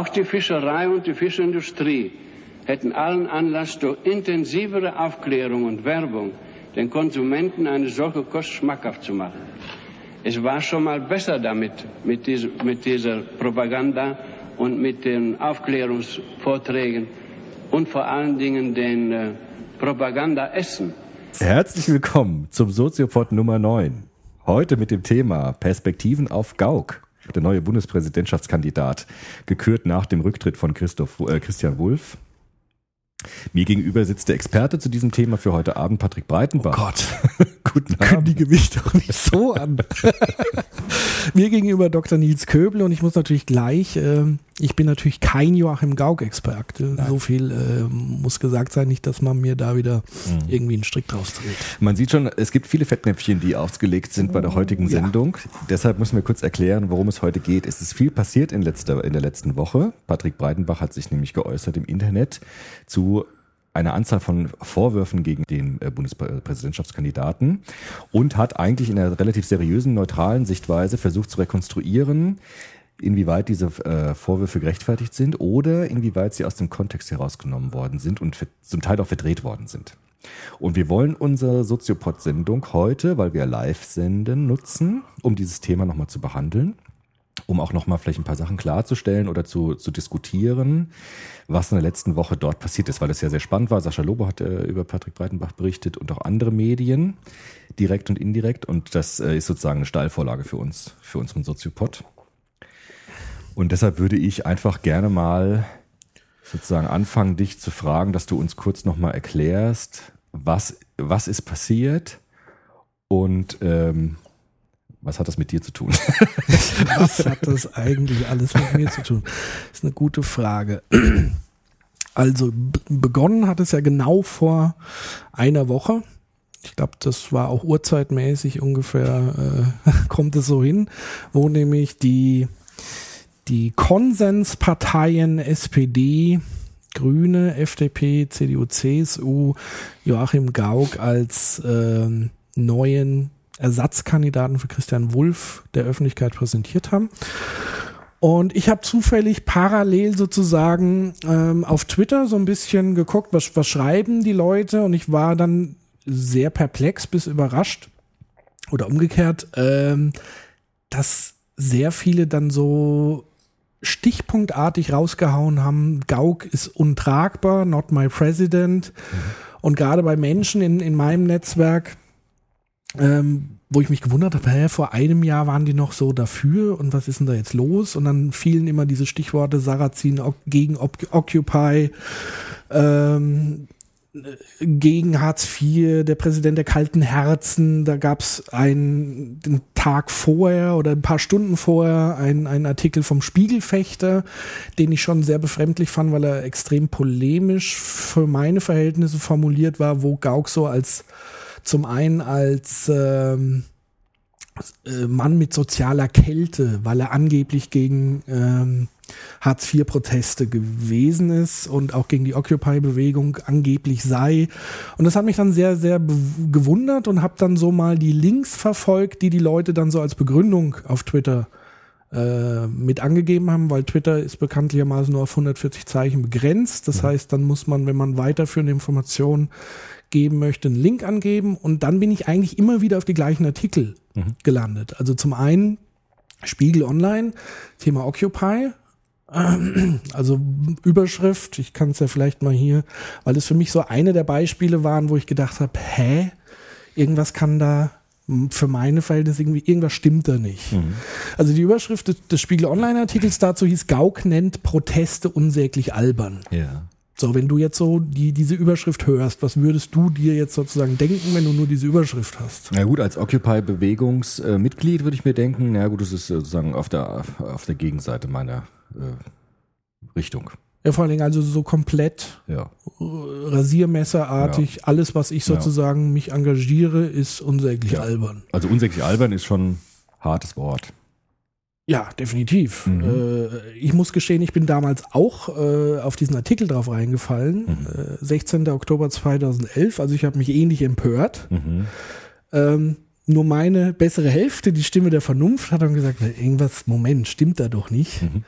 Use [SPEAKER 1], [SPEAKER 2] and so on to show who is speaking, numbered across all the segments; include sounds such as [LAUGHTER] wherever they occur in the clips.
[SPEAKER 1] Auch die Fischerei und die Fischindustrie hätten allen Anlass, durch intensivere Aufklärung und Werbung den Konsumenten eine solche Kost schmackhaft zu machen. Es war schon mal besser damit, mit dieser, mit dieser Propaganda und mit den Aufklärungsvorträgen und vor allen Dingen den äh, Propaganda-Essen.
[SPEAKER 2] Herzlich willkommen zum Soziopod Nummer 9. Heute mit dem Thema Perspektiven auf Gauk. Der neue Bundespräsidentschaftskandidat, gekürt nach dem Rücktritt von Christoph, äh, Christian Wulff. Mir gegenüber sitzt der Experte zu diesem Thema für heute Abend, Patrick Breitenbach.
[SPEAKER 3] Oh Gott, [LAUGHS] guten Abend. Kündige mich doch nicht so an. [LAUGHS] Mir gegenüber Dr. Nils Köbel und ich muss natürlich gleich, äh, ich bin natürlich kein Joachim Gauck-Experte. So viel äh, muss gesagt sein, nicht, dass man mir da wieder mhm. irgendwie einen Strick draus dreht.
[SPEAKER 2] Man sieht schon, es gibt viele Fettnäpfchen, die ausgelegt sind bei der heutigen Sendung. Ja. Deshalb müssen wir kurz erklären, worum es heute geht. Es ist viel passiert in, letzter, in der letzten Woche. Patrick Breitenbach hat sich nämlich geäußert im Internet zu eine Anzahl von Vorwürfen gegen den äh, Bundespräsidentschaftskandidaten und hat eigentlich in einer relativ seriösen, neutralen Sichtweise versucht zu rekonstruieren, inwieweit diese äh, Vorwürfe gerechtfertigt sind oder inwieweit sie aus dem Kontext herausgenommen worden sind und zum Teil auch verdreht worden sind. Und wir wollen unsere Soziopod-Sendung heute, weil wir live senden, nutzen, um dieses Thema nochmal zu behandeln um auch nochmal vielleicht ein paar Sachen klarzustellen oder zu, zu diskutieren, was in der letzten Woche dort passiert ist, weil es ja sehr spannend war. Sascha Lobo hat äh, über Patrick Breitenbach berichtet und auch andere Medien, direkt und indirekt. Und das äh, ist sozusagen eine Steilvorlage für uns, für unseren Soziopod. Und deshalb würde ich einfach gerne mal sozusagen anfangen, dich zu fragen, dass du uns kurz nochmal erklärst, was, was ist passiert und ähm, was hat das mit dir zu tun? [LAUGHS]
[SPEAKER 3] was hat das eigentlich alles mit mir zu tun? Das ist eine gute Frage. Also begonnen hat es ja genau vor einer Woche. Ich glaube, das war auch urzeitmäßig ungefähr, äh, [LAUGHS] kommt es so hin, wo nämlich die, die Konsensparteien SPD, Grüne, FDP, CDU, CSU, Joachim Gauck als äh, neuen Ersatzkandidaten für Christian Wulff der Öffentlichkeit präsentiert haben. Und ich habe zufällig parallel sozusagen ähm, auf Twitter so ein bisschen geguckt, was, was schreiben die Leute und ich war dann sehr perplex bis überrascht oder umgekehrt, ähm, dass sehr viele dann so stichpunktartig rausgehauen haben, Gauck ist untragbar, not my president. Mhm. Und gerade bei Menschen in, in meinem Netzwerk, ähm, wo ich mich gewundert habe, hä, vor einem Jahr waren die noch so dafür und was ist denn da jetzt los? Und dann fielen immer diese Stichworte Sarrazin gegen Occupy, ähm, gegen Hartz IV, der Präsident der kalten Herzen, da gab es einen Tag vorher oder ein paar Stunden vorher einen, einen Artikel vom Spiegelfechter, den ich schon sehr befremdlich fand, weil er extrem polemisch für meine Verhältnisse formuliert war, wo Gauck so als zum einen als ähm, äh, Mann mit sozialer Kälte, weil er angeblich gegen ähm, Hartz-IV-Proteste gewesen ist und auch gegen die Occupy-Bewegung angeblich sei. Und das hat mich dann sehr, sehr gewundert und habe dann so mal die Links verfolgt, die die Leute dann so als Begründung auf Twitter äh, mit angegeben haben, weil Twitter ist bekanntlichermaßen nur auf 140 Zeichen begrenzt. Das heißt, dann muss man, wenn man weiterführende Informationen geben möchte, einen Link angeben und dann bin ich eigentlich immer wieder auf die gleichen Artikel mhm. gelandet. Also zum einen Spiegel Online, Thema Occupy, [CLEARS THROAT] also Überschrift, ich kann es ja vielleicht mal hier, weil es für mich so eine der Beispiele waren, wo ich gedacht habe, hä, irgendwas kann da für meine Verhältnisse irgendwie, irgendwas stimmt da nicht. Mhm. Also die Überschrift des, des Spiegel Online-Artikels dazu hieß, Gauck nennt Proteste unsäglich albern.
[SPEAKER 2] Ja.
[SPEAKER 3] So, wenn du jetzt so die, diese Überschrift hörst, was würdest du dir jetzt sozusagen denken, wenn du nur diese Überschrift hast?
[SPEAKER 2] Na gut, als Occupy-Bewegungsmitglied würde ich mir denken, na gut, das ist sozusagen auf der, auf der Gegenseite meiner äh, Richtung.
[SPEAKER 3] Ja, vor allen Dingen also so komplett
[SPEAKER 2] ja.
[SPEAKER 3] Rasiermesserartig. Ja. Alles, was ich sozusagen ja. mich engagiere, ist unsäglich albern.
[SPEAKER 2] Also unsäglich albern ist schon hartes Wort.
[SPEAKER 3] Ja, definitiv. Mhm. Äh, ich muss gestehen, ich bin damals auch äh, auf diesen Artikel drauf reingefallen. Mhm. Äh, 16. Oktober 2011. Also ich habe mich ähnlich empört. Mhm. Ähm, nur meine bessere Hälfte, die Stimme der Vernunft, hat dann gesagt, irgendwas, Moment, stimmt da doch nicht. Mhm.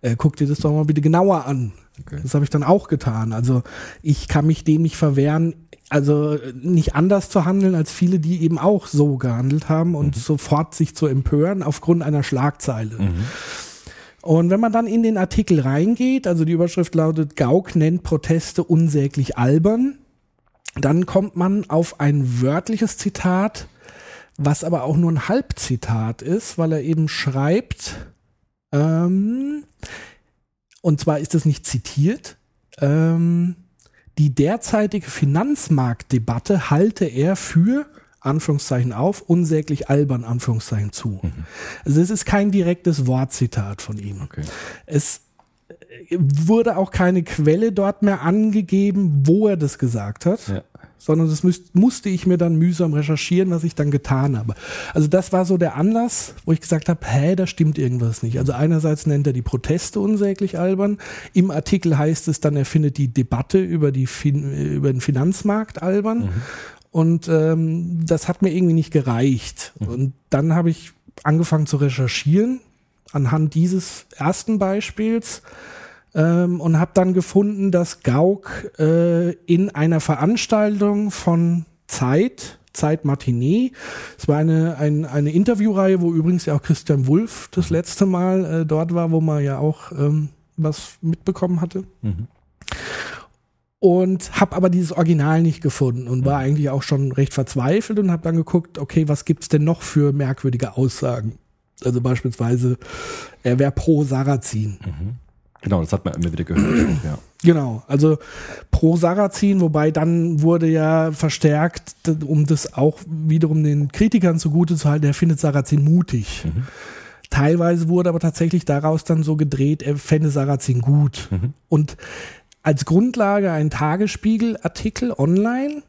[SPEAKER 3] äh, guck dir das doch mal bitte genauer an. Okay. Das habe ich dann auch getan. Also ich kann mich dem nicht verwehren, also nicht anders zu handeln als viele, die eben auch so gehandelt haben und mhm. sofort sich zu empören aufgrund einer Schlagzeile. Mhm. Und wenn man dann in den Artikel reingeht, also die Überschrift lautet Gauck nennt Proteste unsäglich albern, dann kommt man auf ein wörtliches Zitat, was aber auch nur ein Halbzitat ist, weil er eben schreibt, ähm, und zwar ist es nicht zitiert, ähm, die derzeitige Finanzmarktdebatte halte er für Anführungszeichen auf, unsäglich albern Anführungszeichen zu. Mhm. Also es ist kein direktes Wortzitat von ihm. Okay. Es äh, wurde auch keine Quelle dort mehr angegeben, wo er das gesagt hat. Ja sondern das müsst, musste ich mir dann mühsam recherchieren, was ich dann getan habe. Also das war so der Anlass, wo ich gesagt habe, hä, da stimmt irgendwas nicht. Also einerseits nennt er die Proteste unsäglich albern. Im Artikel heißt es dann, er findet die Debatte über, die fin über den Finanzmarkt albern. Mhm. Und ähm, das hat mir irgendwie nicht gereicht. Mhm. Und dann habe ich angefangen zu recherchieren anhand dieses ersten Beispiels ähm, und habe dann gefunden, dass Gauck äh, in einer Veranstaltung von Zeit, Zeit Matinee, es war eine, ein, eine Interviewreihe, wo übrigens ja auch Christian Wulff das letzte Mal äh, dort war, wo man ja auch ähm, was mitbekommen hatte. Mhm. Und habe aber dieses Original nicht gefunden und war eigentlich auch schon recht verzweifelt und habe dann geguckt, okay, was gibt's denn noch für merkwürdige Aussagen? Also beispielsweise, er wäre pro Sarrazin. Mhm.
[SPEAKER 2] Genau, das hat man immer wieder gehört. [CLEARS THROAT] ja.
[SPEAKER 3] Genau, also pro Sarrazin, wobei dann wurde ja verstärkt, um das auch wiederum den Kritikern zugute zu halten, er findet Sarrazin mutig. Mhm. Teilweise wurde aber tatsächlich daraus dann so gedreht, er fände Sarrazin gut. Mhm. Und als Grundlage ein Tagesspiegel-Artikel online,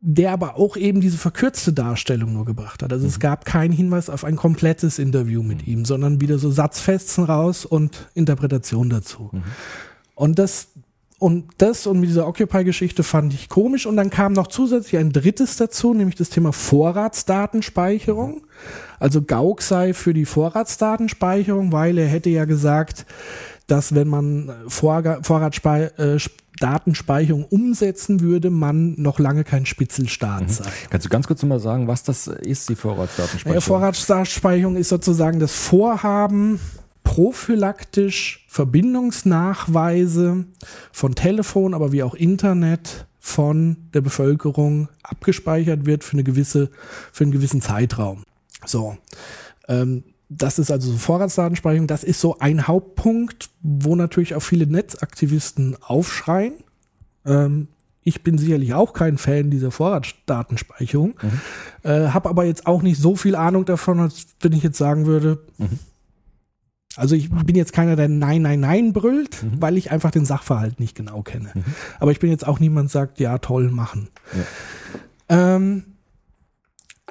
[SPEAKER 3] der aber auch eben diese verkürzte Darstellung nur gebracht hat. Also mhm. es gab keinen Hinweis auf ein komplettes Interview mit mhm. ihm, sondern wieder so Satzfetzen raus und Interpretation dazu. Mhm. Und das und das und mit dieser Occupy-Geschichte fand ich komisch. Und dann kam noch zusätzlich ein drittes dazu, nämlich das Thema Vorratsdatenspeicherung. Also Gauck sei für die Vorratsdatenspeicherung, weil er hätte ja gesagt, dass wenn man Vorratsdatenspeicherung äh, umsetzen würde, man noch lange kein Spitzelstaat mhm. sei.
[SPEAKER 2] Kannst du ganz kurz mal sagen, was das ist, die Vorratsdatenspeicherung?
[SPEAKER 3] Vorratsdatenspeicherung ist sozusagen das Vorhaben, prophylaktisch Verbindungsnachweise von Telefon, aber wie auch Internet von der Bevölkerung abgespeichert wird für eine gewisse, für einen gewissen Zeitraum. So. Ähm, das ist also so Vorratsdatenspeicherung. Das ist so ein Hauptpunkt, wo natürlich auch viele Netzaktivisten aufschreien. Ähm, ich bin sicherlich auch kein Fan dieser Vorratsdatenspeicherung, mhm. äh, habe aber jetzt auch nicht so viel Ahnung davon, als wenn ich jetzt sagen würde. Mhm. Also ich bin jetzt keiner, der Nein, Nein, Nein brüllt, mhm. weil ich einfach den Sachverhalt nicht genau kenne. Mhm. Aber ich bin jetzt auch niemand, der sagt, ja, toll, machen. Ja. Ähm,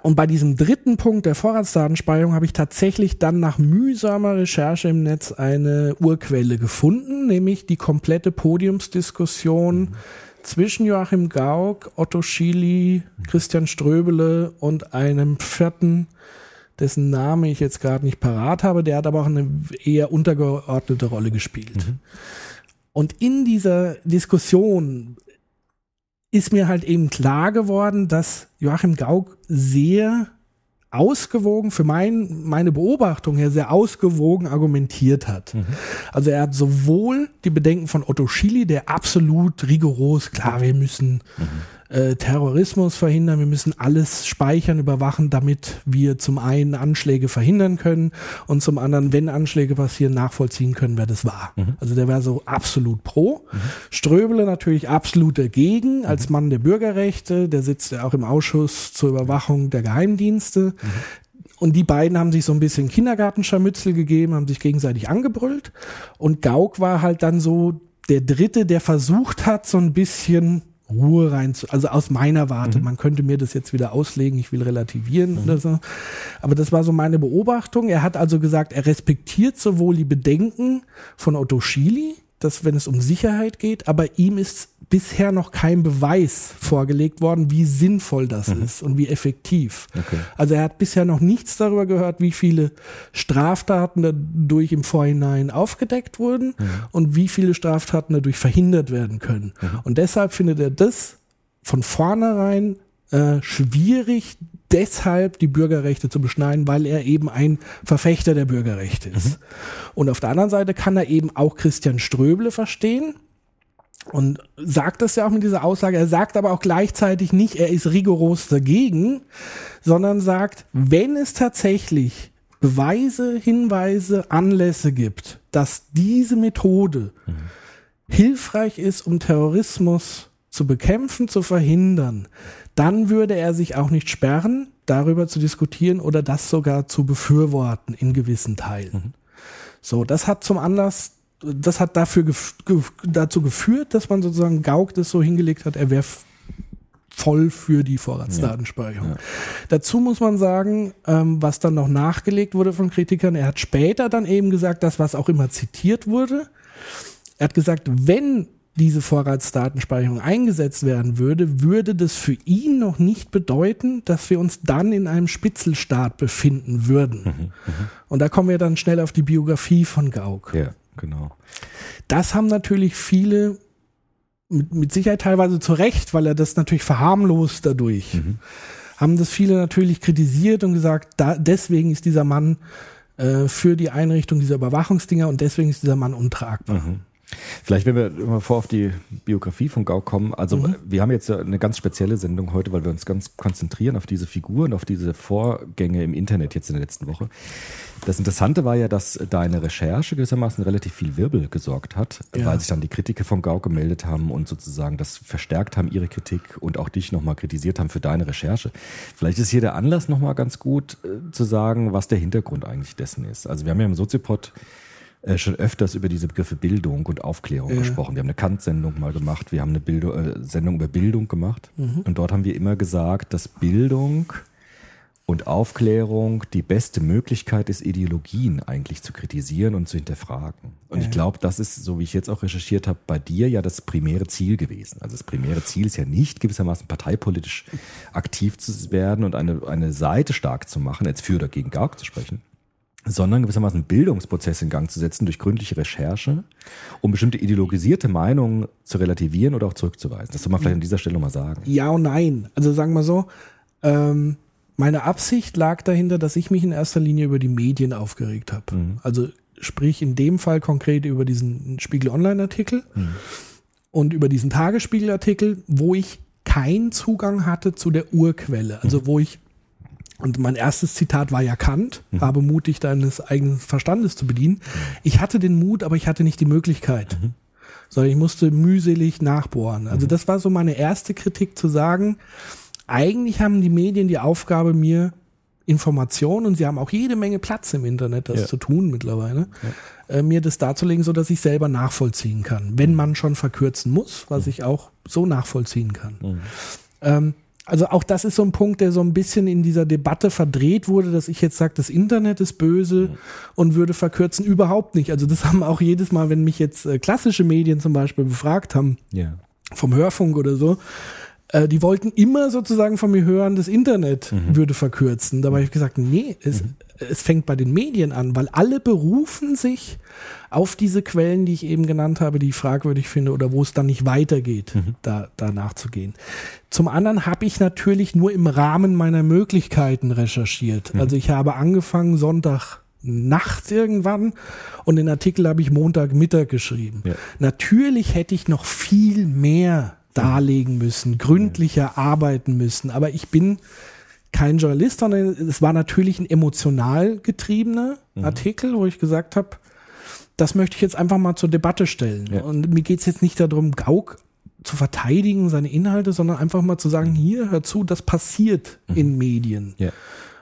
[SPEAKER 3] und bei diesem dritten Punkt der Vorratsdatenspeicherung habe ich tatsächlich dann nach mühsamer Recherche im Netz eine Urquelle gefunden, nämlich die komplette Podiumsdiskussion mhm. zwischen Joachim Gauck, Otto Schily, Christian Ströbele und einem vierten, dessen Name ich jetzt gerade nicht parat habe, der hat aber auch eine eher untergeordnete Rolle gespielt. Mhm. Und in dieser Diskussion ist mir halt eben klar geworden, dass Joachim Gauck sehr ausgewogen, für mein, meine Beobachtung her, sehr ausgewogen argumentiert hat. Mhm. Also er hat sowohl die Bedenken von Otto Schily, der absolut rigoros, klar, wir müssen mhm äh, Terrorismus verhindern, wir müssen alles speichern, überwachen, damit wir zum einen Anschläge verhindern können und zum anderen, wenn Anschläge passieren, nachvollziehen können, wer das war. Mhm. Also der war so absolut pro. Mhm. Ströbele natürlich absolut dagegen, mhm. als Mann der Bürgerrechte, der sitzt ja auch im Ausschuss zur Überwachung der Geheimdienste. Mhm. Und die beiden haben sich so ein bisschen Kindergartenscharmützel gegeben, haben sich gegenseitig angebrüllt. Und Gauck war halt dann so der Dritte, der versucht hat, so ein bisschen Ruhe rein, zu, also aus meiner Warte, mhm. man könnte mir das jetzt wieder auslegen, ich will relativieren mhm. oder so. Aber das war so meine Beobachtung. Er hat also gesagt, er respektiert sowohl die Bedenken von Otto Schily, dass wenn es um Sicherheit geht, aber ihm ist bisher noch kein Beweis vorgelegt worden, wie sinnvoll das mhm. ist und wie effektiv. Okay. Also er hat bisher noch nichts darüber gehört, wie viele Straftaten dadurch im Vorhinein aufgedeckt wurden mhm. und wie viele Straftaten dadurch verhindert werden können. Mhm. Und deshalb findet er das von vornherein äh, schwierig, deshalb die Bürgerrechte zu beschneiden, weil er eben ein Verfechter der Bürgerrechte ist. Mhm. Und auf der anderen Seite kann er eben auch Christian Ströble verstehen, und sagt das ja auch mit dieser Aussage. Er sagt aber auch gleichzeitig nicht, er ist rigoros dagegen, sondern sagt, wenn es tatsächlich Beweise, Hinweise, Anlässe gibt, dass diese Methode mhm. hilfreich ist, um Terrorismus zu bekämpfen, zu verhindern, dann würde er sich auch nicht sperren, darüber zu diskutieren oder das sogar zu befürworten in gewissen Teilen. Mhm. So, das hat zum Anlass das hat dafür gef dazu geführt, dass man sozusagen Gauck das so hingelegt hat, er wäre voll für die Vorratsdatenspeicherung. Ja, ja. Dazu muss man sagen, ähm, was dann noch nachgelegt wurde von Kritikern, er hat später dann eben gesagt, das, was auch immer zitiert wurde, er hat gesagt, wenn diese Vorratsdatenspeicherung eingesetzt werden würde, würde das für ihn noch nicht bedeuten, dass wir uns dann in einem Spitzelstaat befinden würden. Mhm, mh. Und da kommen wir dann schnell auf die Biografie von Gauck.
[SPEAKER 2] Ja genau.
[SPEAKER 3] Das haben natürlich viele mit, mit Sicherheit teilweise zu Recht, weil er das natürlich verharmlost dadurch. Mhm. Haben das viele natürlich kritisiert und gesagt, da, deswegen ist dieser Mann äh, für die Einrichtung dieser Überwachungsdinger und deswegen ist dieser Mann untragbar. Mhm.
[SPEAKER 2] Vielleicht, wenn wir mal vor auf die Biografie von Gau kommen. Also, mhm. wir haben jetzt eine ganz spezielle Sendung heute, weil wir uns ganz konzentrieren auf diese Figur und auf diese Vorgänge im Internet jetzt in der letzten Woche. Das Interessante war ja, dass deine Recherche gewissermaßen relativ viel Wirbel gesorgt hat, ja. weil sich dann die Kritiker von Gau gemeldet haben und sozusagen das verstärkt haben, ihre Kritik und auch dich nochmal kritisiert haben für deine Recherche. Vielleicht ist hier der Anlass nochmal ganz gut äh, zu sagen, was der Hintergrund eigentlich dessen ist. Also wir haben ja im Soziopod äh, schon öfters über diese Begriffe Bildung und Aufklärung ja. gesprochen. Wir haben eine Kant-Sendung mal gemacht, wir haben eine Bildung, äh, Sendung über Bildung gemacht mhm. und dort haben wir immer gesagt, dass Bildung und Aufklärung die beste Möglichkeit ist, Ideologien eigentlich zu kritisieren und zu hinterfragen. Und ja. ich glaube, das ist, so wie ich jetzt auch recherchiert habe, bei dir ja das primäre Ziel gewesen. Also das primäre Ziel ist ja nicht gewissermaßen parteipolitisch aktiv zu werden und eine, eine Seite stark zu machen, jetzt für oder gegen Gauck zu sprechen, sondern gewissermaßen Bildungsprozess in Gang zu setzen durch gründliche Recherche, um bestimmte ideologisierte Meinungen zu relativieren oder auch zurückzuweisen. Das soll man vielleicht an dieser Stelle nochmal sagen.
[SPEAKER 3] Ja und nein. Also sagen wir so, ähm, meine Absicht lag dahinter, dass ich mich in erster Linie über die Medien aufgeregt habe. Mhm. Also sprich in dem Fall konkret über diesen Spiegel Online-Artikel mhm. und über diesen Tagesspiegel-Artikel, wo ich keinen Zugang hatte zu der Urquelle. Also mhm. wo ich und mein erstes Zitat war ja Kant, mhm. habe mutig deines eigenen Verstandes zu bedienen. Ich hatte den Mut, aber ich hatte nicht die Möglichkeit. Mhm. Sondern ich musste mühselig nachbohren. Also mhm. das war so meine erste Kritik zu sagen, eigentlich haben die Medien die Aufgabe, mir Informationen und sie haben auch jede Menge Platz im Internet, das ja. zu tun mittlerweile, ja. äh, mir das darzulegen, so dass ich selber nachvollziehen kann. Wenn mhm. man schon verkürzen muss, was mhm. ich auch so nachvollziehen kann. Mhm. Ähm, also auch das ist so ein Punkt, der so ein bisschen in dieser Debatte verdreht wurde, dass ich jetzt sage, das Internet ist böse und würde verkürzen. Überhaupt nicht. Also das [LAUGHS] haben auch jedes Mal, wenn mich jetzt äh, klassische Medien zum Beispiel befragt haben, ja. vom Hörfunk oder so, äh, die wollten immer sozusagen von mir hören, das Internet mhm. würde verkürzen. Dabei habe ich gesagt, nee, es, mhm. Es fängt bei den Medien an, weil alle berufen sich auf diese Quellen, die ich eben genannt habe, die ich fragwürdig finde oder wo es dann nicht weitergeht, mhm. da, da nachzugehen. Zum anderen habe ich natürlich nur im Rahmen meiner Möglichkeiten recherchiert. Mhm. Also ich habe angefangen Sonntag nachts irgendwann und den Artikel habe ich Montagmittag geschrieben. Ja. Natürlich hätte ich noch viel mehr darlegen müssen, gründlicher arbeiten müssen. Aber ich bin kein Journalist, sondern es war natürlich ein emotional getriebener mhm. Artikel, wo ich gesagt habe, das möchte ich jetzt einfach mal zur Debatte stellen. Ja. Und mir geht es jetzt nicht darum, Gauck zu verteidigen, seine Inhalte, sondern einfach mal zu sagen, hier, hör zu, das passiert mhm. in Medien. Ja.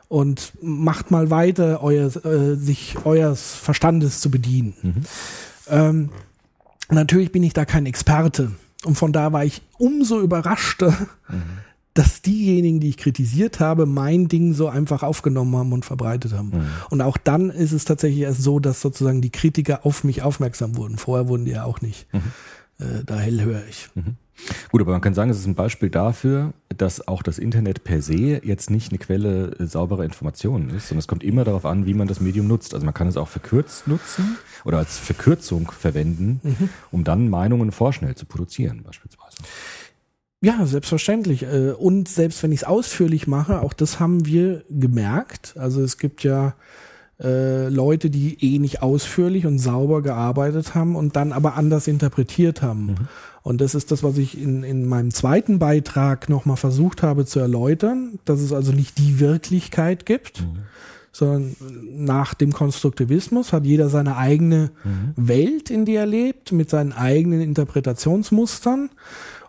[SPEAKER 3] Und macht mal weiter, euer, äh, sich eures Verstandes zu bedienen. Mhm. Ähm, natürlich bin ich da kein Experte. Und von da war ich umso überraschter, mhm. Dass diejenigen, die ich kritisiert habe, mein Ding so einfach aufgenommen haben und verbreitet haben. Mhm. Und auch dann ist es tatsächlich erst so, dass sozusagen die Kritiker auf mich aufmerksam wurden. Vorher wurden die ja auch nicht mhm. äh, da hellhörig. Mhm.
[SPEAKER 2] Gut, aber man kann sagen, es ist ein Beispiel dafür, dass auch das Internet per se jetzt nicht eine Quelle sauberer Informationen ist, sondern es kommt immer darauf an, wie man das Medium nutzt. Also man kann es auch verkürzt nutzen oder als Verkürzung verwenden, mhm. um dann Meinungen vorschnell zu produzieren, beispielsweise.
[SPEAKER 3] Ja, selbstverständlich. Äh, und selbst wenn ich es ausführlich mache, auch das haben wir gemerkt. Also es gibt ja äh, Leute, die eh nicht ausführlich und sauber gearbeitet haben und dann aber anders interpretiert haben. Mhm. Und das ist das, was ich in, in meinem zweiten Beitrag nochmal versucht habe zu erläutern, dass es also nicht die Wirklichkeit gibt, mhm. sondern nach dem Konstruktivismus hat jeder seine eigene mhm. Welt, in die er lebt, mit seinen eigenen Interpretationsmustern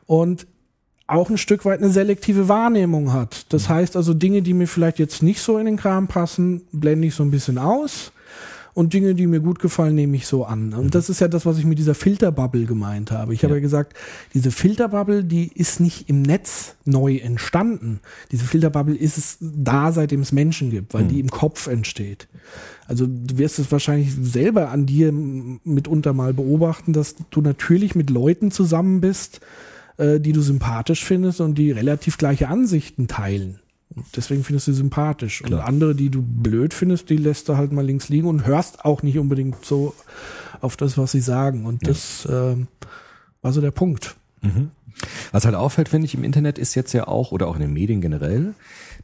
[SPEAKER 3] und auch ein Stück weit eine selektive Wahrnehmung hat. Das mhm. heißt also Dinge, die mir vielleicht jetzt nicht so in den Kram passen, blende ich so ein bisschen aus und Dinge, die mir gut gefallen, nehme ich so an. Und mhm. das ist ja das, was ich mit dieser Filterbubble gemeint habe. Ich ja. habe ja gesagt, diese Filterbubble, die ist nicht im Netz neu entstanden. Diese Filterbubble ist es da, seitdem es Menschen gibt, weil mhm. die im Kopf entsteht. Also du wirst es wahrscheinlich selber an dir mitunter mal beobachten, dass du natürlich mit Leuten zusammen bist, äh, die du sympathisch findest und die relativ gleiche Ansichten teilen. Deswegen findest du sympathisch. Klar. Und andere, die du blöd findest, die lässt du halt mal links liegen und hörst auch nicht unbedingt so auf das, was sie sagen. Und ja. das äh, war so der Punkt.
[SPEAKER 2] Mhm. Was halt auffällt, finde ich, im Internet ist jetzt ja auch, oder auch in den Medien generell,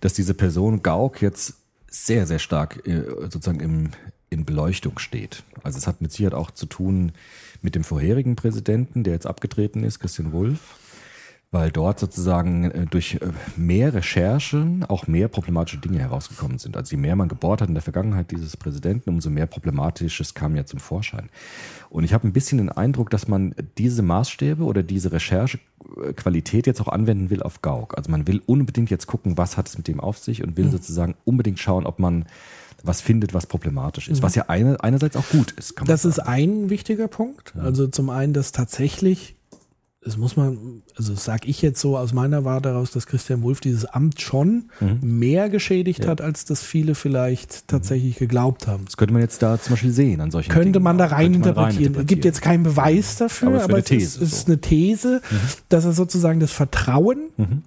[SPEAKER 2] dass diese Person Gauck jetzt sehr, sehr stark äh, sozusagen im, in Beleuchtung steht. Also es hat mit Sicherheit auch zu tun mit dem vorherigen Präsidenten, der jetzt abgetreten ist, Christian Wulff weil dort sozusagen äh, durch äh, mehr Recherchen auch mehr problematische Dinge herausgekommen sind. Also je mehr man gebohrt hat in der Vergangenheit dieses Präsidenten, umso mehr Problematisches kam ja zum Vorschein. Und ich habe ein bisschen den Eindruck, dass man diese Maßstäbe oder diese Recherchequalität jetzt auch anwenden will auf Gauck. Also man will unbedingt jetzt gucken, was hat es mit dem auf sich und will mhm. sozusagen unbedingt schauen, ob man was findet, was problematisch ist. Mhm. Was ja eine, einerseits auch gut ist.
[SPEAKER 3] das sagen. ist ein wichtiger Punkt. Also zum einen, dass tatsächlich das muss man, also sag ich jetzt so aus meiner Warte heraus, dass Christian Wulff dieses Amt schon mhm. mehr geschädigt ja. hat, als das viele vielleicht tatsächlich mhm. geglaubt haben.
[SPEAKER 2] Das könnte man jetzt da zum Beispiel sehen an solchen
[SPEAKER 3] Könnte Dingen man da rein interpretieren. Es gibt jetzt keinen Beweis dafür, aber, aber es, These, ist, so. ist, eine These, mhm. dass er sozusagen das Vertrauen mhm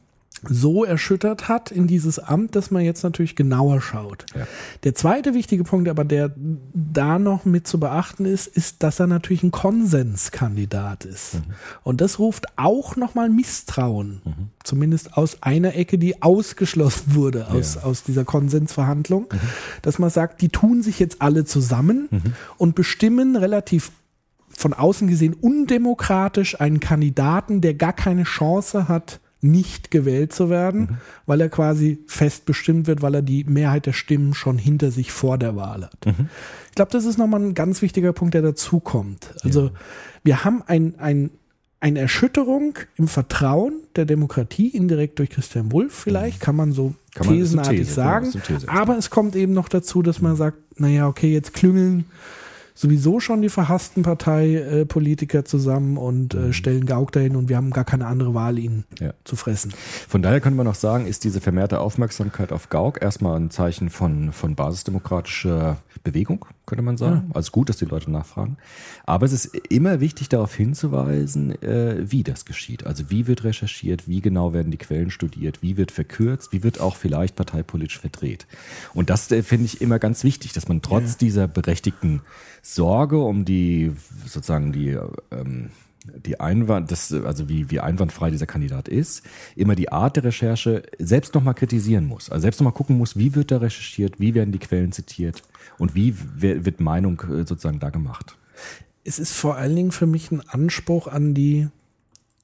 [SPEAKER 3] so erschüttert hat in dieses Amt, dass man jetzt natürlich genauer schaut. Ja. Der zweite wichtige Punkt, aber der da noch mit zu beachten ist, ist, dass er natürlich ein Konsenskandidat ist. Mhm. Und das ruft auch nochmal Misstrauen, mhm. zumindest aus einer Ecke, die ausgeschlossen wurde aus, ja. aus dieser Konsensverhandlung, mhm. dass man sagt, die tun sich jetzt alle zusammen mhm. und bestimmen relativ von außen gesehen undemokratisch einen Kandidaten, der gar keine Chance hat, nicht gewählt zu werden, mhm. weil er quasi fest bestimmt wird, weil er die Mehrheit der Stimmen schon hinter sich vor der Wahl hat. Mhm. Ich glaube, das ist nochmal ein ganz wichtiger Punkt, der dazukommt. Also ja. wir haben ein, ein, eine Erschütterung im Vertrauen der Demokratie, indirekt durch Christian Wulff vielleicht, mhm. kann man so kann thesenartig These, sagen. These aber es kommt eben noch dazu, dass man sagt, naja, okay, jetzt klüngeln sowieso schon die verhassten Parteipolitiker äh, zusammen und äh, mhm. stellen Gauck dahin und wir haben gar keine andere Wahl, ihn ja. zu fressen.
[SPEAKER 2] Von daher könnte man auch sagen, ist diese vermehrte Aufmerksamkeit auf Gauck erstmal ein Zeichen von, von basisdemokratischer Bewegung, könnte man sagen. Ja. Also gut, dass die Leute nachfragen. Aber es ist immer wichtig, darauf hinzuweisen, äh, wie das geschieht. Also wie wird recherchiert, wie genau werden die Quellen studiert, wie wird verkürzt, wie wird auch vielleicht parteipolitisch verdreht. Und das finde ich immer ganz wichtig, dass man trotz ja. dieser berechtigten Sorge um die sozusagen die ähm, die Einwand, das, also wie, wie einwandfrei dieser Kandidat ist, immer die Art der Recherche selbst nochmal kritisieren muss. Also selbst nochmal gucken muss, wie wird da recherchiert, wie werden die Quellen zitiert und wie wird Meinung äh, sozusagen da gemacht.
[SPEAKER 3] Es ist vor allen Dingen für mich ein Anspruch an die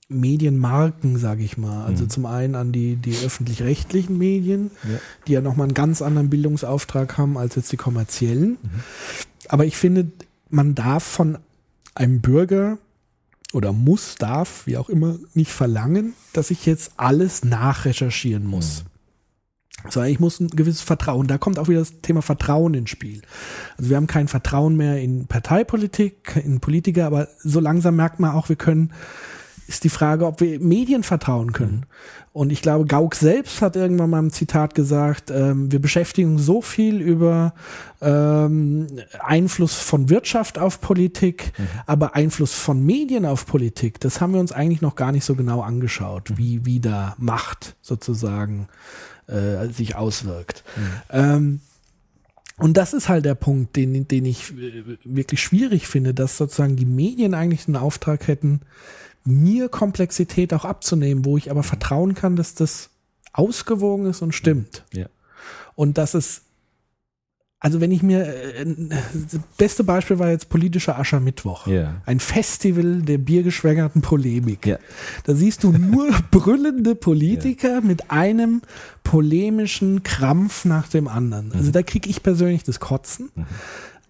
[SPEAKER 3] Medienmarken, sage ich mal. Also mhm. zum einen an die, die öffentlich-rechtlichen Medien, ja. die ja nochmal einen ganz anderen Bildungsauftrag haben als jetzt die kommerziellen. Mhm. Aber ich finde, man darf von einem Bürger oder muss, darf, wie auch immer, nicht verlangen, dass ich jetzt alles nachrecherchieren muss. Mhm. Sondern ich muss ein gewisses Vertrauen. Da kommt auch wieder das Thema Vertrauen ins Spiel. Also wir haben kein Vertrauen mehr in Parteipolitik, in Politiker, aber so langsam merkt man auch, wir können ist die Frage, ob wir Medien vertrauen können. Und ich glaube, Gauck selbst hat irgendwann mal im Zitat gesagt, ähm, wir beschäftigen so viel über ähm, Einfluss von Wirtschaft auf Politik, mhm. aber Einfluss von Medien auf Politik, das haben wir uns eigentlich noch gar nicht so genau angeschaut, mhm. wie, wie da Macht sozusagen äh, sich auswirkt. Mhm. Ähm, und das ist halt der Punkt, den, den ich äh, wirklich schwierig finde, dass sozusagen die Medien eigentlich einen Auftrag hätten, mir Komplexität auch abzunehmen, wo ich aber vertrauen kann, dass das ausgewogen ist und stimmt.
[SPEAKER 2] Ja.
[SPEAKER 3] Und dass es also wenn ich mir, äh, das beste Beispiel war jetzt politischer Aschermittwoch.
[SPEAKER 2] Ja.
[SPEAKER 3] Ein Festival der biergeschwängerten Polemik.
[SPEAKER 2] Ja.
[SPEAKER 3] Da siehst du nur [LAUGHS] brüllende Politiker ja. mit einem polemischen Krampf nach dem anderen. Also mhm. da kriege ich persönlich das Kotzen. Mhm.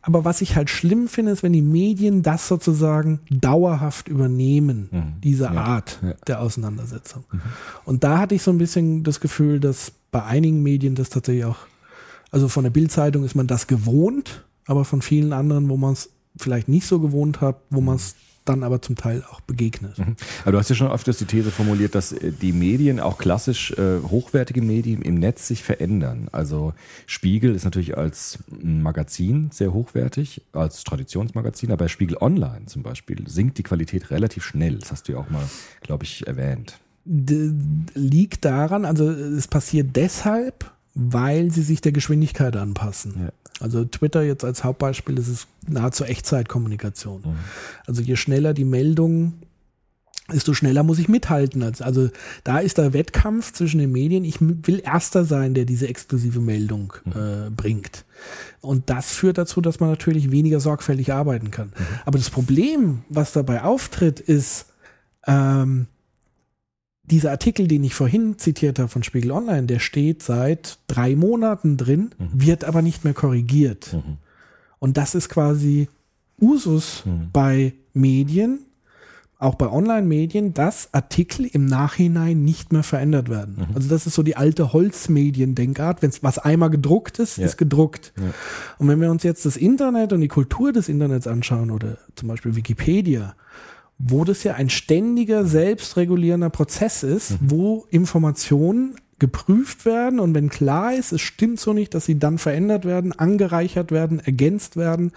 [SPEAKER 3] Aber was ich halt schlimm finde, ist, wenn die Medien das sozusagen dauerhaft übernehmen, mhm. diese ja. Art der Auseinandersetzung. Mhm. Und da hatte ich so ein bisschen das Gefühl, dass bei einigen Medien das tatsächlich auch also von der Bildzeitung ist man das gewohnt, aber von vielen anderen, wo man es vielleicht nicht so gewohnt hat, wo man es dann aber zum Teil auch begegnet.
[SPEAKER 2] Mhm. Aber du hast ja schon öfters die These formuliert, dass äh, die Medien, auch klassisch äh, hochwertige Medien im Netz sich verändern. Also Spiegel ist natürlich als Magazin sehr hochwertig, als Traditionsmagazin, aber bei Spiegel Online zum Beispiel sinkt die Qualität relativ schnell. Das hast du ja auch mal, glaube ich, erwähnt.
[SPEAKER 3] D liegt daran, also es passiert deshalb, weil sie sich der Geschwindigkeit anpassen. Ja. Also Twitter jetzt als Hauptbeispiel, das ist nahezu Echtzeitkommunikation. Mhm. Also je schneller die Meldung desto schneller muss ich mithalten. Also da ist der Wettkampf zwischen den Medien. Ich will erster sein, der diese exklusive Meldung mhm. äh, bringt. Und das führt dazu, dass man natürlich weniger sorgfältig arbeiten kann. Mhm. Aber das Problem, was dabei auftritt, ist, ähm, dieser Artikel, den ich vorhin zitiert habe von Spiegel Online, der steht seit drei Monaten drin, mhm. wird aber nicht mehr korrigiert. Mhm. Und das ist quasi Usus mhm. bei Medien, auch bei Online-Medien, dass Artikel im Nachhinein nicht mehr verändert werden. Mhm. Also das ist so die alte Holzmedien-Denkart. Wenn was einmal gedruckt ist, ja. ist gedruckt. Ja. Und wenn wir uns jetzt das Internet und die Kultur des Internets anschauen oder zum Beispiel Wikipedia, wo das ja ein ständiger, selbstregulierender Prozess ist, mhm. wo Informationen geprüft werden und wenn klar ist, es stimmt so nicht, dass sie dann verändert werden, angereichert werden, ergänzt werden.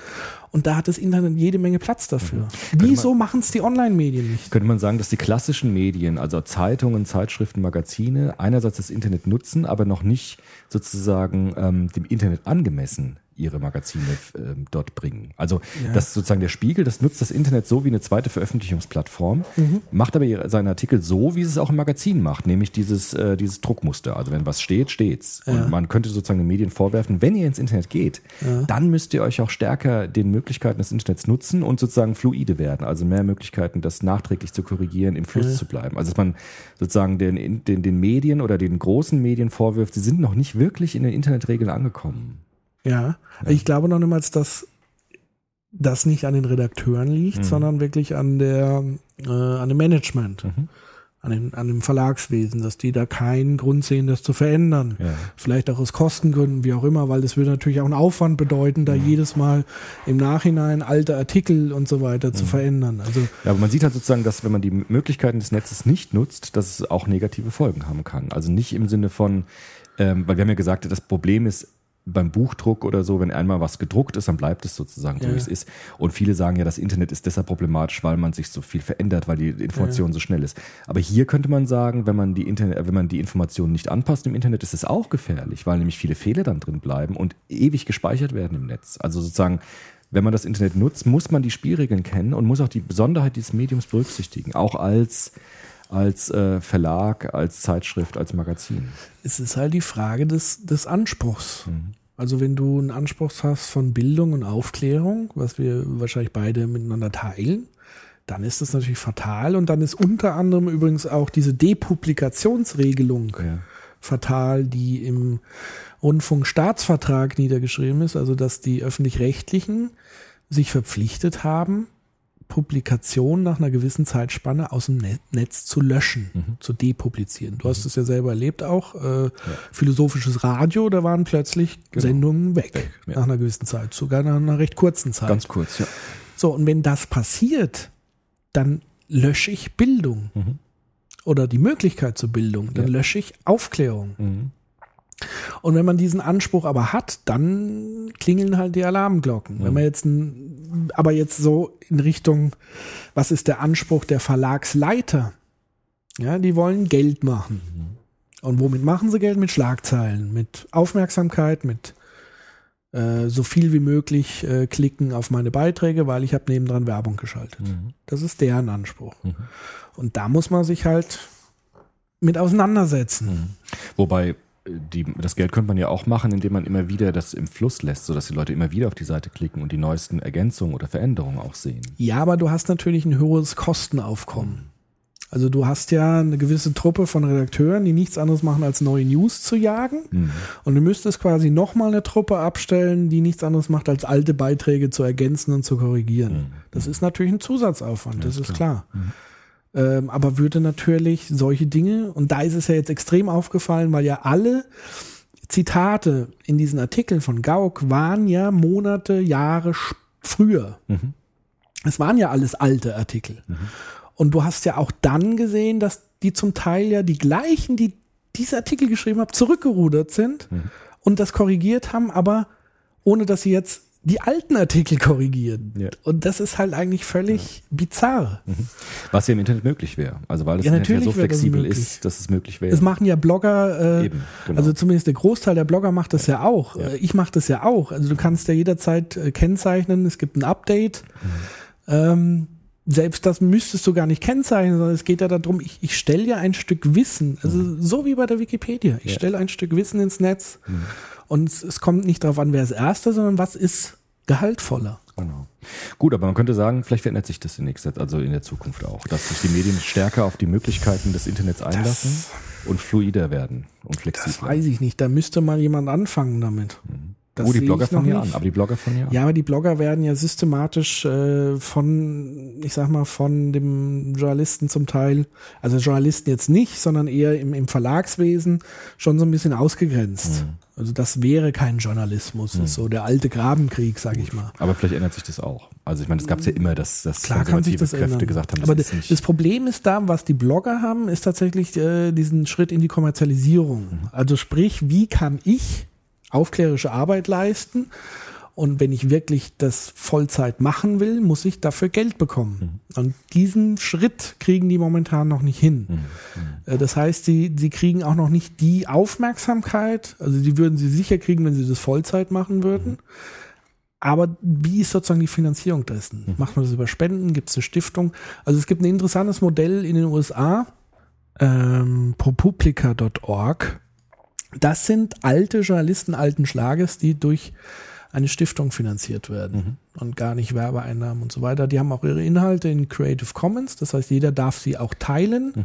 [SPEAKER 3] Und da hat das Internet jede Menge Platz dafür. Mhm. Wieso machen es die Online-Medien nicht?
[SPEAKER 2] Könnte man sagen, dass die klassischen Medien, also Zeitungen, Zeitschriften, Magazine, einerseits das Internet nutzen, aber noch nicht sozusagen ähm, dem Internet angemessen ihre Magazine äh, dort bringen. Also ja. das sozusagen der Spiegel, das nutzt das Internet so wie eine zweite Veröffentlichungsplattform, mhm. macht aber ihre, seine Artikel so, wie es auch im Magazin macht, nämlich dieses, äh, dieses Druckmuster. Also wenn was steht, steht's. Ja. Und man könnte sozusagen den Medien vorwerfen, wenn ihr ins Internet geht, ja. dann müsst ihr euch auch stärker den Möglichkeiten des Internets nutzen und sozusagen fluide werden. Also mehr Möglichkeiten, das nachträglich zu korrigieren, im Fluss zu bleiben. Also dass man sozusagen den, den, den Medien oder den großen Medien vorwirft, sie sind noch nicht wirklich in den Internetregeln angekommen.
[SPEAKER 3] Ja, ja. ich glaube noch niemals, dass das nicht an den Redakteuren liegt, mhm. sondern wirklich an der äh, an dem Management. Mhm. An, den, an dem Verlagswesen, dass die da keinen Grund sehen, das zu verändern. Ja. Vielleicht auch aus Kostengründen, wie auch immer, weil das würde natürlich auch einen Aufwand bedeuten, da mhm. jedes Mal im Nachhinein alte Artikel und so weiter zu mhm. verändern. Also
[SPEAKER 2] ja, aber man sieht halt sozusagen, dass wenn man die Möglichkeiten des Netzes nicht nutzt, dass es auch negative Folgen haben kann. Also nicht im Sinne von, ähm, weil wir haben ja gesagt, das Problem ist, beim Buchdruck oder so, wenn einmal was gedruckt ist, dann bleibt es sozusagen so, wie es ist. Und viele sagen ja, das Internet ist deshalb problematisch, weil man sich so viel verändert, weil die Information ja. so schnell ist. Aber hier könnte man sagen, wenn man die Internet, wenn man die Informationen nicht anpasst im Internet, ist es auch gefährlich, weil nämlich viele Fehler dann drin bleiben und ewig gespeichert werden im Netz. Also sozusagen, wenn man das Internet nutzt, muss man die Spielregeln kennen und muss auch die Besonderheit dieses Mediums berücksichtigen, auch als als äh, Verlag, als Zeitschrift, als Magazin.
[SPEAKER 3] Es ist halt die Frage des, des Anspruchs. Mhm. Also wenn du einen Anspruch hast von Bildung und Aufklärung, was wir wahrscheinlich beide miteinander teilen, dann ist das natürlich fatal. Und dann ist unter anderem übrigens auch diese Depublikationsregelung ja. fatal, die im Rundfunkstaatsvertrag niedergeschrieben ist, also dass die öffentlich-rechtlichen sich verpflichtet haben, Publikation nach einer gewissen Zeitspanne aus dem Netz zu löschen, mhm. zu depublizieren. Du mhm. hast es ja selber erlebt auch. Äh, ja. Philosophisches Radio, da waren plötzlich genau. Sendungen weg, weg ja. nach einer gewissen Zeit, sogar nach einer recht kurzen Zeit.
[SPEAKER 2] Ganz kurz, ja.
[SPEAKER 3] So, und wenn das passiert, dann lösche ich Bildung mhm. oder die Möglichkeit zur Bildung, dann ja. lösche ich Aufklärung. Und wenn man diesen Anspruch aber hat, dann klingeln halt die Alarmglocken. Mhm. Wenn man jetzt ein, aber jetzt so in Richtung, was ist der Anspruch der Verlagsleiter? Ja, die wollen Geld machen. Mhm. Und womit machen sie Geld? Mit Schlagzeilen, mit Aufmerksamkeit, mit äh, so viel wie möglich äh, klicken auf meine Beiträge, weil ich habe nebendran Werbung geschaltet. Mhm. Das ist deren Anspruch. Mhm. Und da muss man sich halt mit auseinandersetzen. Mhm.
[SPEAKER 2] Wobei die, das Geld könnte man ja auch machen, indem man immer wieder das im Fluss lässt, sodass die Leute immer wieder auf die Seite klicken und die neuesten Ergänzungen oder Veränderungen auch sehen.
[SPEAKER 3] Ja, aber du hast natürlich ein höheres Kostenaufkommen. Also du hast ja eine gewisse Truppe von Redakteuren, die nichts anderes machen, als neue News zu jagen. Mhm. Und du müsstest quasi nochmal eine Truppe abstellen, die nichts anderes macht, als alte Beiträge zu ergänzen und zu korrigieren. Mhm. Das ist natürlich ein Zusatzaufwand, ja, das ist klar. klar. Mhm. Ähm, aber würde natürlich solche Dinge, und da ist es ja jetzt extrem aufgefallen, weil ja alle Zitate in diesen Artikeln von Gauck waren ja Monate, Jahre früher. Mhm. Es waren ja alles alte Artikel. Mhm. Und du hast ja auch dann gesehen, dass die zum Teil ja die gleichen, die diese Artikel geschrieben haben, zurückgerudert sind mhm. und das korrigiert haben, aber ohne dass sie jetzt die alten Artikel korrigieren. Ja. Und das ist halt eigentlich völlig ja. bizarr. Mhm.
[SPEAKER 2] Was ja im Internet möglich wäre. Also weil es
[SPEAKER 3] ja, Internet
[SPEAKER 2] so flexibel das ist, dass es möglich wäre.
[SPEAKER 3] Das machen ja Blogger, äh, Eben, genau. also zumindest der Großteil der Blogger macht das ja, auch. Äh, ich mache das ja auch. Also du kannst ja jederzeit äh, kennzeichnen, es gibt ein Update. Mhm. Ähm, selbst das müsstest du gar nicht kennzeichnen, sondern es geht ja darum, ich, ich stelle ja ein Stück Wissen, also mhm. so wie bei der Wikipedia. Ich stelle ein Stück Wissen ins Netz. Mhm. Und es kommt nicht darauf an, wer ist Erster, sondern was ist gehaltvoller.
[SPEAKER 2] Genau. Gut, aber man könnte sagen, vielleicht verändert sich das in nächster, also in der Zukunft auch, dass sich die Medien stärker auf die Möglichkeiten des Internets einlassen das, und fluider werden und flexibler.
[SPEAKER 3] Das weiß ich nicht. Da müsste mal jemand anfangen damit.
[SPEAKER 2] Mhm. Das oh, die Blogger fangen ja an, aber die Blogger fangen ja an.
[SPEAKER 3] Ja, aber die Blogger werden ja systematisch äh, von, ich sag mal, von dem Journalisten zum Teil, also Journalisten jetzt nicht, sondern eher im, im Verlagswesen schon so ein bisschen ausgegrenzt. Mhm. Also das wäre kein Journalismus, mhm. ist so der alte Grabenkrieg, sag ich mal.
[SPEAKER 2] Aber vielleicht ändert sich das auch. Also ich meine, es gab ja immer, dass, dass
[SPEAKER 3] Klar konservative das
[SPEAKER 2] Kräfte ändern. gesagt haben,
[SPEAKER 3] das aber ist nicht. Das Problem ist da, was die Blogger haben, ist tatsächlich äh, diesen Schritt in die Kommerzialisierung. Mhm. Also sprich, wie kann ich aufklärerische Arbeit leisten. Und wenn ich wirklich das Vollzeit machen will, muss ich dafür Geld bekommen. Mhm. Und diesen Schritt kriegen die momentan noch nicht hin. Mhm. Äh, das heißt, sie, sie kriegen auch noch nicht die Aufmerksamkeit, also die würden sie sicher kriegen, wenn sie das Vollzeit machen würden. Mhm. Aber wie ist sozusagen die Finanzierung dessen? Mhm. Macht man das über Spenden? Gibt es eine Stiftung? Also es gibt ein interessantes Modell in den USA, ähm, propublica.org das sind alte Journalisten alten Schlages, die durch eine Stiftung finanziert werden mhm. und gar nicht Werbeeinnahmen und so weiter. Die haben auch ihre Inhalte in Creative Commons, das heißt, jeder darf sie auch teilen, mhm.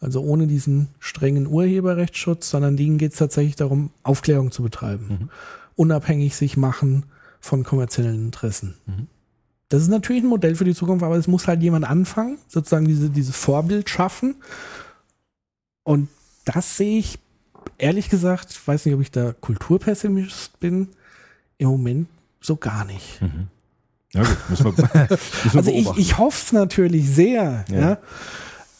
[SPEAKER 3] also ohne diesen strengen Urheberrechtsschutz, sondern denen geht es tatsächlich darum, Aufklärung zu betreiben, mhm. unabhängig sich machen von kommerziellen Interessen. Mhm. Das ist natürlich ein Modell für die Zukunft, aber es muss halt jemand anfangen, sozusagen diese, dieses Vorbild schaffen. Und das sehe ich ehrlich gesagt, ich weiß nicht, ob ich da Kulturpessimist bin, im Moment so gar nicht. Mhm.
[SPEAKER 2] Ja, gut, müssen wir, [LAUGHS] müssen
[SPEAKER 3] wir also ich, ich hoffe es natürlich sehr. Ja. ja.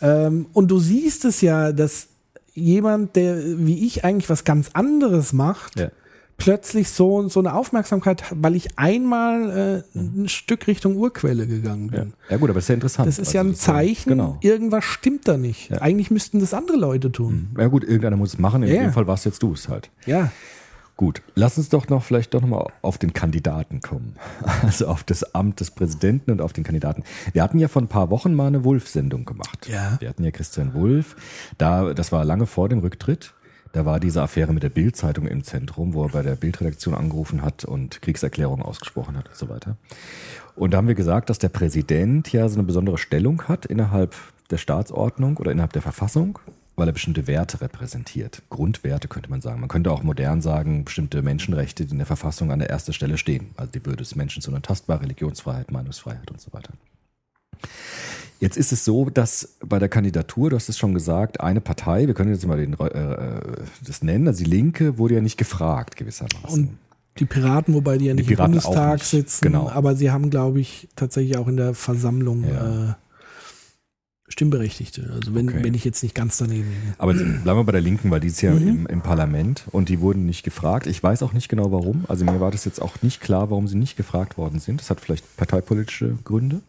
[SPEAKER 3] Ähm, und du siehst es ja, dass jemand, der wie ich eigentlich was ganz anderes macht, ja plötzlich so, so eine Aufmerksamkeit, weil ich einmal äh, mhm. ein Stück Richtung Urquelle gegangen bin.
[SPEAKER 2] Ja, ja gut, aber ist ja interessant.
[SPEAKER 3] Das ist also ja ein Zeichen, genau. irgendwas stimmt da nicht. Ja. Eigentlich müssten das andere Leute tun.
[SPEAKER 2] Mhm. Ja gut, irgendeiner muss es machen, in ja. dem Fall warst jetzt du es halt.
[SPEAKER 3] Ja.
[SPEAKER 2] Gut, lass uns doch noch vielleicht doch nochmal auf den Kandidaten kommen. [LAUGHS] Also auf das Amt des Präsidenten und auf den Kandidaten. Wir hatten ja vor ein paar Wochen mal eine Wulff-Sendung gemacht.
[SPEAKER 3] Ja.
[SPEAKER 2] Wir hatten ja Christian Wulff. Da, das war lange vor dem Rücktritt. Da war diese Affäre mit der Bild-Zeitung im Zentrum, wo er bei der Bildredaktion angerufen hat und Kriegserklärungen ausgesprochen hat und so weiter. Und da haben wir gesagt, dass der Präsident ja so eine besondere Stellung hat innerhalb der Staatsordnung oder innerhalb der Verfassung, weil er bestimmte Werte repräsentiert. Grundwerte könnte man sagen. Man könnte auch modern sagen, bestimmte Menschenrechte, die in der Verfassung an der ersten Stelle stehen. Also die Würde des Menschen zu unantastbar, Religionsfreiheit, Meinungsfreiheit und so weiter. Jetzt ist es so, dass bei der Kandidatur, du hast es schon gesagt, eine Partei, wir können jetzt mal den, äh, äh, das nennen, also die Linke, wurde ja nicht gefragt gewissermaßen.
[SPEAKER 3] Und die Piraten, wobei die ja nicht die im Bundestag nicht. sitzen,
[SPEAKER 2] genau.
[SPEAKER 3] aber sie haben, glaube ich, tatsächlich auch in der Versammlung
[SPEAKER 2] ja. äh,
[SPEAKER 3] Stimmberechtigte. Also wenn, okay. wenn ich jetzt nicht ganz daneben liege.
[SPEAKER 2] Aber bleiben wir bei der Linken, weil die ist ja mhm. im, im, Parlament und die wurden nicht gefragt. Ich weiß auch nicht genau warum. Also mir war das jetzt auch nicht klar, warum sie nicht gefragt worden sind. Das hat vielleicht parteipolitische Gründe.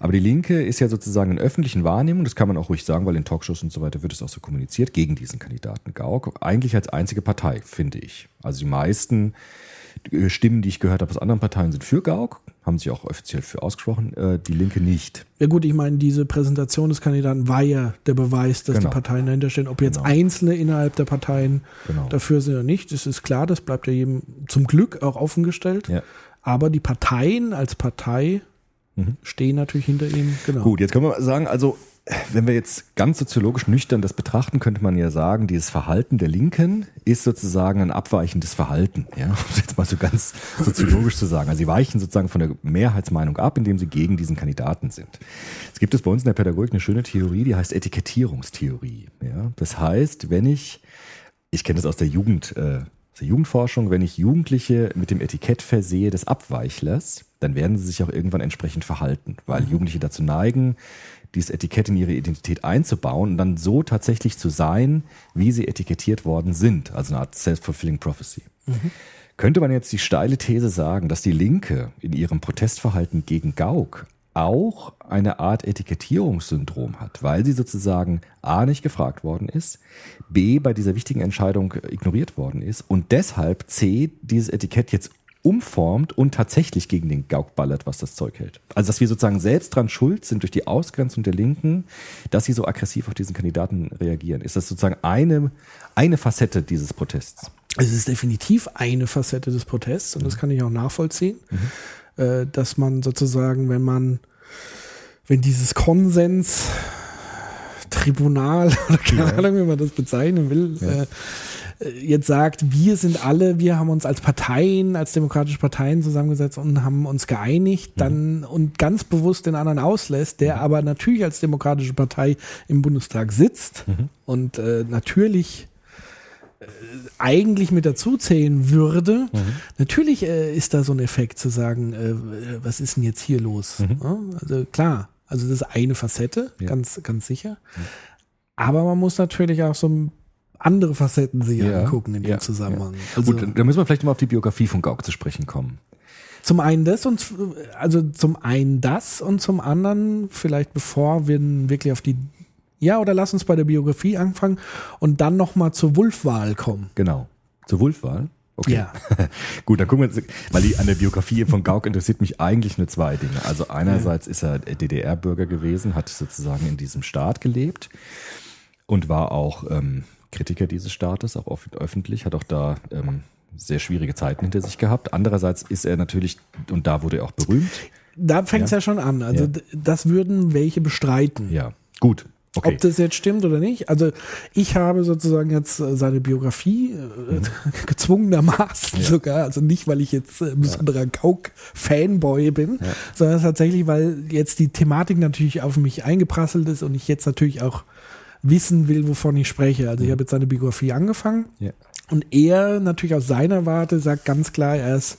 [SPEAKER 2] Aber die Linke ist ja sozusagen in öffentlichen Wahrnehmungen, das kann man auch ruhig sagen, weil in Talkshows und so weiter wird es auch so kommuniziert, gegen diesen Kandidaten Gauck. Eigentlich als einzige Partei, finde ich. Also die meisten äh, Stimmen, die ich gehört habe aus anderen Parteien, sind für Gauck, haben sich auch offiziell für ausgesprochen, äh, die Linke nicht.
[SPEAKER 3] Ja gut, ich meine, diese Präsentation des Kandidaten war ja der Beweis, dass genau. die Parteien dahinter stehen. Ob jetzt genau. Einzelne innerhalb der Parteien genau. dafür sind oder nicht, das ist klar, das bleibt ja jedem zum Glück auch offengestellt. Ja. Aber die Parteien als Partei mhm. stehen natürlich hinter ihm.
[SPEAKER 2] Genau. Gut, jetzt können wir sagen, also wenn wir jetzt ganz soziologisch nüchtern das betrachten, könnte man ja sagen, dieses Verhalten der Linken ist sozusagen ein abweichendes Verhalten, ja, [LAUGHS] um es jetzt mal so ganz soziologisch zu sagen. Also sie weichen sozusagen von der Mehrheitsmeinung ab, indem sie gegen diesen Kandidaten sind. Es gibt es bei uns in der Pädagogik eine schöne Theorie, die heißt Etikettierungstheorie. Ja, das heißt, wenn ich, ich kenne das aus der Jugend, äh, der Jugendforschung, wenn ich Jugendliche mit dem Etikett versehe des Abweichlers, dann werden sie sich auch irgendwann entsprechend verhalten, weil mhm. Jugendliche dazu neigen, dieses Etikett in ihre Identität einzubauen und dann so tatsächlich zu sein, wie sie etikettiert worden sind. Also eine Art Self-Fulfilling Prophecy. Mhm. Könnte man jetzt die steile These sagen, dass die Linke in ihrem Protestverhalten gegen Gauck auch eine Art Etikettierungssyndrom hat, weil sie sozusagen A nicht gefragt worden ist, B bei dieser wichtigen Entscheidung ignoriert worden ist und deshalb C dieses Etikett jetzt umformt und tatsächlich gegen den Gauk ballert, was das Zeug hält. Also dass wir sozusagen selbst dran schuld sind durch die Ausgrenzung der Linken, dass sie so aggressiv auf diesen Kandidaten reagieren. Ist das sozusagen eine, eine Facette dieses Protests?
[SPEAKER 3] Es ist definitiv eine Facette des Protests und das kann ich auch nachvollziehen, mhm. Äh, dass man sozusagen, wenn man, wenn dieses Konsens Tribunal [LAUGHS] oder keine ja. Ahnung, wie man das bezeichnen will, ja. äh, jetzt sagt, wir sind alle, wir haben uns als Parteien, als demokratische Parteien zusammengesetzt und haben uns geeinigt, mhm. dann und ganz bewusst den anderen auslässt, der mhm. aber natürlich als demokratische Partei im Bundestag sitzt mhm. und äh, natürlich eigentlich mit dazu zählen würde. Mhm. Natürlich äh, ist da so ein Effekt zu sagen, äh, was ist denn jetzt hier los? Mhm. Ja, also klar, also das ist eine Facette, ja. ganz, ganz sicher. Aber man muss natürlich auch so andere Facetten sich ja, angucken in dem ja, Zusammenhang. Ja.
[SPEAKER 2] Also, Gut, da müssen wir vielleicht mal auf die Biografie von Gauck zu sprechen kommen.
[SPEAKER 3] Zum einen das und also zum einen das und zum anderen vielleicht bevor wir wirklich auf die ja oder lass uns bei der Biografie anfangen und dann noch mal zur Wulfwahl kommen.
[SPEAKER 2] Genau. Zur Wulfwahl. Okay.
[SPEAKER 3] Ja. [LAUGHS]
[SPEAKER 2] Gut, dann gucken wir jetzt, weil die, an der Biografie von Gauck interessiert mich eigentlich nur zwei Dinge. Also einerseits ist er DDR-Bürger gewesen, hat sozusagen in diesem Staat gelebt und war auch ähm, Kritiker dieses Staates, auch öffentlich, hat auch da ähm, sehr schwierige Zeiten hinter sich gehabt. Andererseits ist er natürlich, und da wurde er auch berühmt.
[SPEAKER 3] Da fängt es ja. ja. schon an. Also ja. das würden welche bestreiten.
[SPEAKER 2] Ja, gut. Okay.
[SPEAKER 3] Ob das jetzt stimmt oder nicht. Also ich habe sozusagen jetzt äh, seine Biografie äh, mhm. [LAUGHS] gezwungenermaßen ja. sogar, also nicht, weil ich jetzt ein äh, besonderer Gauk-Fanboy bin, ja. sondern tatsächlich, weil jetzt die Thematik natürlich auf mich eingeprasselt ist und ich jetzt natürlich auch wissen will, wovon ich spreche. Also ich mhm. habe jetzt seine Biografie angefangen ja. und er natürlich aus seiner Warte sagt ganz klar, er ist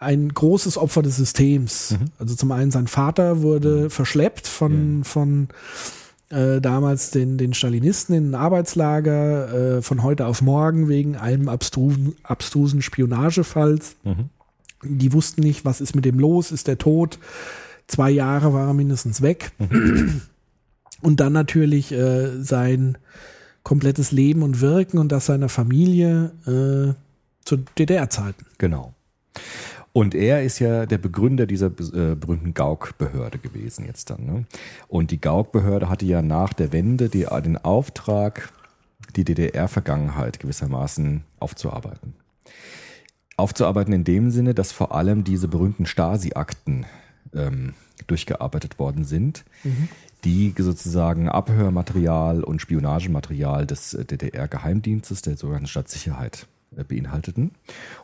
[SPEAKER 3] ein großes Opfer des Systems. Mhm. Also zum einen sein Vater wurde mhm. verschleppt von, ja. von äh, damals den, den Stalinisten in ein Arbeitslager äh, von heute auf morgen wegen einem abstrusen, abstrusen Spionagefalls. Mhm. Die wussten nicht, was ist mit dem los, ist der tot. Zwei Jahre war er mindestens weg. Mhm. Und dann natürlich äh, sein komplettes Leben und Wirken und das seiner Familie äh, zu DDR-Zeiten.
[SPEAKER 2] Genau. Und er ist ja der Begründer dieser äh, berühmten Gauk-Behörde gewesen jetzt dann. Ne? Und die Gauk-Behörde hatte ja nach der Wende die, den Auftrag, die DDR-Vergangenheit gewissermaßen aufzuarbeiten. Aufzuarbeiten in dem Sinne, dass vor allem diese berühmten Stasi-Akten ähm, durchgearbeitet worden sind, mhm die sozusagen Abhörmaterial und Spionagematerial des äh, DDR-Geheimdienstes, der sogenannten Stadtsicherheit, äh, beinhalteten.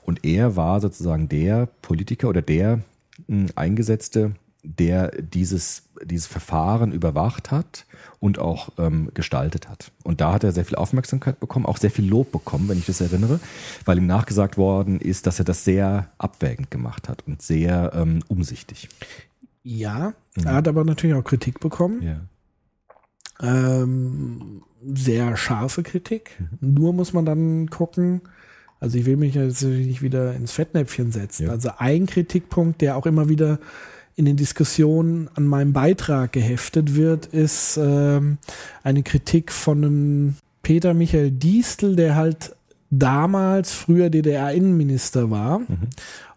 [SPEAKER 2] Und er war sozusagen der Politiker oder der hm, Eingesetzte, der dieses, dieses Verfahren überwacht hat und auch ähm, gestaltet hat. Und da hat er sehr viel Aufmerksamkeit bekommen, auch sehr viel Lob bekommen, wenn ich das erinnere, weil ihm nachgesagt worden ist, dass er das sehr abwägend gemacht hat und sehr ähm, umsichtig.
[SPEAKER 3] Ja, mhm. er hat aber natürlich auch Kritik bekommen.
[SPEAKER 2] Ja.
[SPEAKER 3] Ähm, sehr scharfe Kritik. Nur muss man dann gucken, also ich will mich jetzt nicht wieder ins Fettnäpfchen setzen.
[SPEAKER 2] Ja.
[SPEAKER 3] Also ein Kritikpunkt, der auch immer wieder in den Diskussionen an meinem Beitrag geheftet wird, ist ähm, eine Kritik von einem Peter Michael Diestel, der halt damals früher DDR-Innenminister war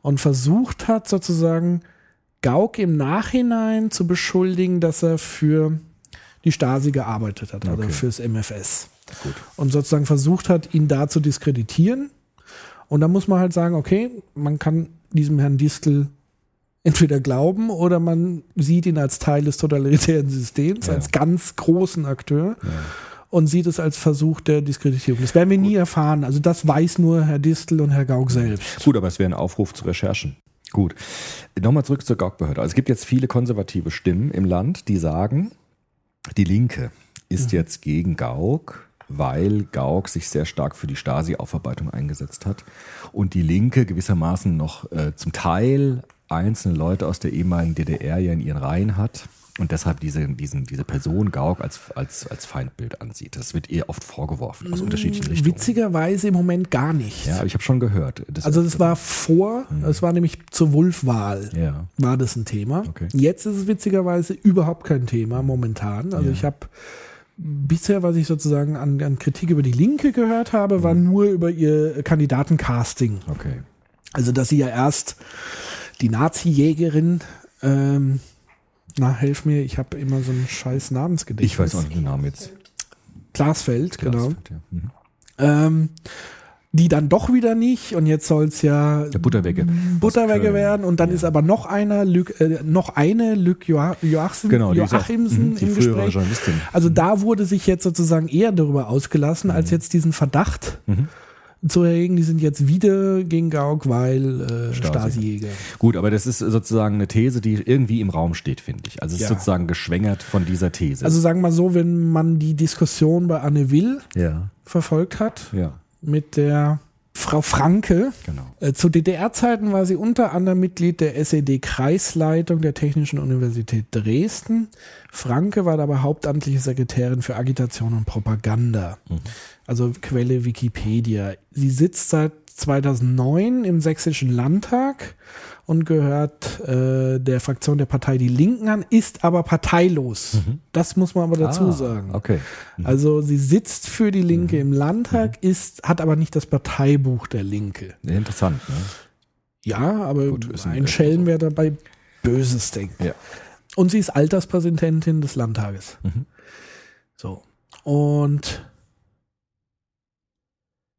[SPEAKER 3] und versucht hat, sozusagen Gauck im Nachhinein zu beschuldigen, dass er für die Stasi gearbeitet hat, also
[SPEAKER 2] Okay.
[SPEAKER 3] fürs MFS.
[SPEAKER 2] Gut.
[SPEAKER 3] Und sozusagen versucht hat, ihn da zu diskreditieren. Und da muss man halt sagen, okay, man kann diesem Herrn Distel entweder glauben oder man sieht ihn als Teil des totalitären Systems,
[SPEAKER 2] Ja.
[SPEAKER 3] als ganz großen Akteur und sieht es als Versuch der Diskreditierung. Das werden wir nie erfahren. Also das weiß nur Herr Distel und Herr Gauck selbst.
[SPEAKER 2] Gut, aber es wäre ein Aufruf zu Recherchen. Gut. Nochmal zurück zur Gauk-Behörde. Also es gibt jetzt viele konservative Stimmen im Land, die sagen, die Linke ist jetzt gegen Gauck, weil Gauck sich sehr stark für die Stasi-Aufarbeitung eingesetzt hat und die Linke gewissermaßen noch äh, zum Teil einzelne Leute aus der ehemaligen DDR ja in ihren Reihen hat und deshalb diese, diesen, diese Person Gauck als, als, als Feindbild ansieht. Das wird ihr oft vorgeworfen aus unterschiedlichen Richtungen.
[SPEAKER 3] Witzigerweise im Moment gar nicht.
[SPEAKER 2] Ja, aber ich habe schon gehört. Das
[SPEAKER 3] Also das war vor, das war nämlich zur Wulf-Wahl.
[SPEAKER 2] ja.
[SPEAKER 3] war das ein Thema.
[SPEAKER 2] Okay.
[SPEAKER 3] Jetzt ist es witzigerweise überhaupt kein Thema momentan. Also
[SPEAKER 2] Ja.
[SPEAKER 3] ich habe bisher, was ich sozusagen an, an Kritik über die Linke gehört habe, war nur über ihr Kandidatencasting.
[SPEAKER 2] Okay.
[SPEAKER 3] Also dass sie ja erst die Nazi-Jägerin, ähm, na helf mir, ich habe immer so ein scheiß Namensgedächtnis.
[SPEAKER 2] Ich weiß auch nicht den Namen jetzt.
[SPEAKER 3] Glasfeld, genau.
[SPEAKER 2] Glasfeld, ja. Mhm.
[SPEAKER 3] Ähm, die dann doch wieder nicht und jetzt soll es ja
[SPEAKER 2] Der. Butterwegge Köln.
[SPEAKER 3] werden und dann
[SPEAKER 2] Ja.
[SPEAKER 3] ist aber noch einer, Lück, äh, noch eine Joa Joachim,
[SPEAKER 2] Genau, die ist auch,
[SPEAKER 3] Joachimsen
[SPEAKER 2] mhm, die
[SPEAKER 3] im Gespräch.
[SPEAKER 2] Journalistin.
[SPEAKER 3] Also da wurde sich jetzt sozusagen eher darüber ausgelassen, als jetzt diesen Verdacht
[SPEAKER 2] Mhm.
[SPEAKER 3] zu erregen, die sind jetzt wieder gegen Gauck, weil äh,
[SPEAKER 2] Stasi.
[SPEAKER 3] Stasi-Jäger.
[SPEAKER 2] Gut, aber das ist sozusagen eine These, die irgendwie im Raum steht, finde ich. Also es ist
[SPEAKER 3] Ja.
[SPEAKER 2] sozusagen geschwängert von dieser These.
[SPEAKER 3] Also sagen wir mal so, wenn man die Diskussion bei Anne Will
[SPEAKER 2] ja,
[SPEAKER 3] verfolgt hat,
[SPEAKER 2] ja,
[SPEAKER 3] mit der Frau Franke,
[SPEAKER 2] genau.
[SPEAKER 3] Äh, Zu DDR-Zeiten war sie unter anderem Mitglied der SED-Kreisleitung der Technischen Universität Dresden. Franke war dabei hauptamtliche Sekretärin für Agitation und Propaganda. Also Quelle Wikipedia. Sie sitzt seit 2009 im Sächsischen Landtag und gehört äh, der Fraktion der Partei Die Linken an, ist aber parteilos. Das muss man aber dazu
[SPEAKER 2] Ah,
[SPEAKER 3] sagen.
[SPEAKER 2] Okay.
[SPEAKER 3] Also sie sitzt für die Linke
[SPEAKER 2] Mhm.
[SPEAKER 3] im Landtag, ist, hat aber nicht das Parteibuch der Linke.
[SPEAKER 2] Interessant, ne?
[SPEAKER 3] Ja, aber
[SPEAKER 2] Gut, ein.
[SPEAKER 3] Schelm, wer dabei Böses denkt.
[SPEAKER 2] Ja.
[SPEAKER 3] Und sie ist Alterspräsidentin des Landtages.
[SPEAKER 2] Mhm.
[SPEAKER 3] So. Und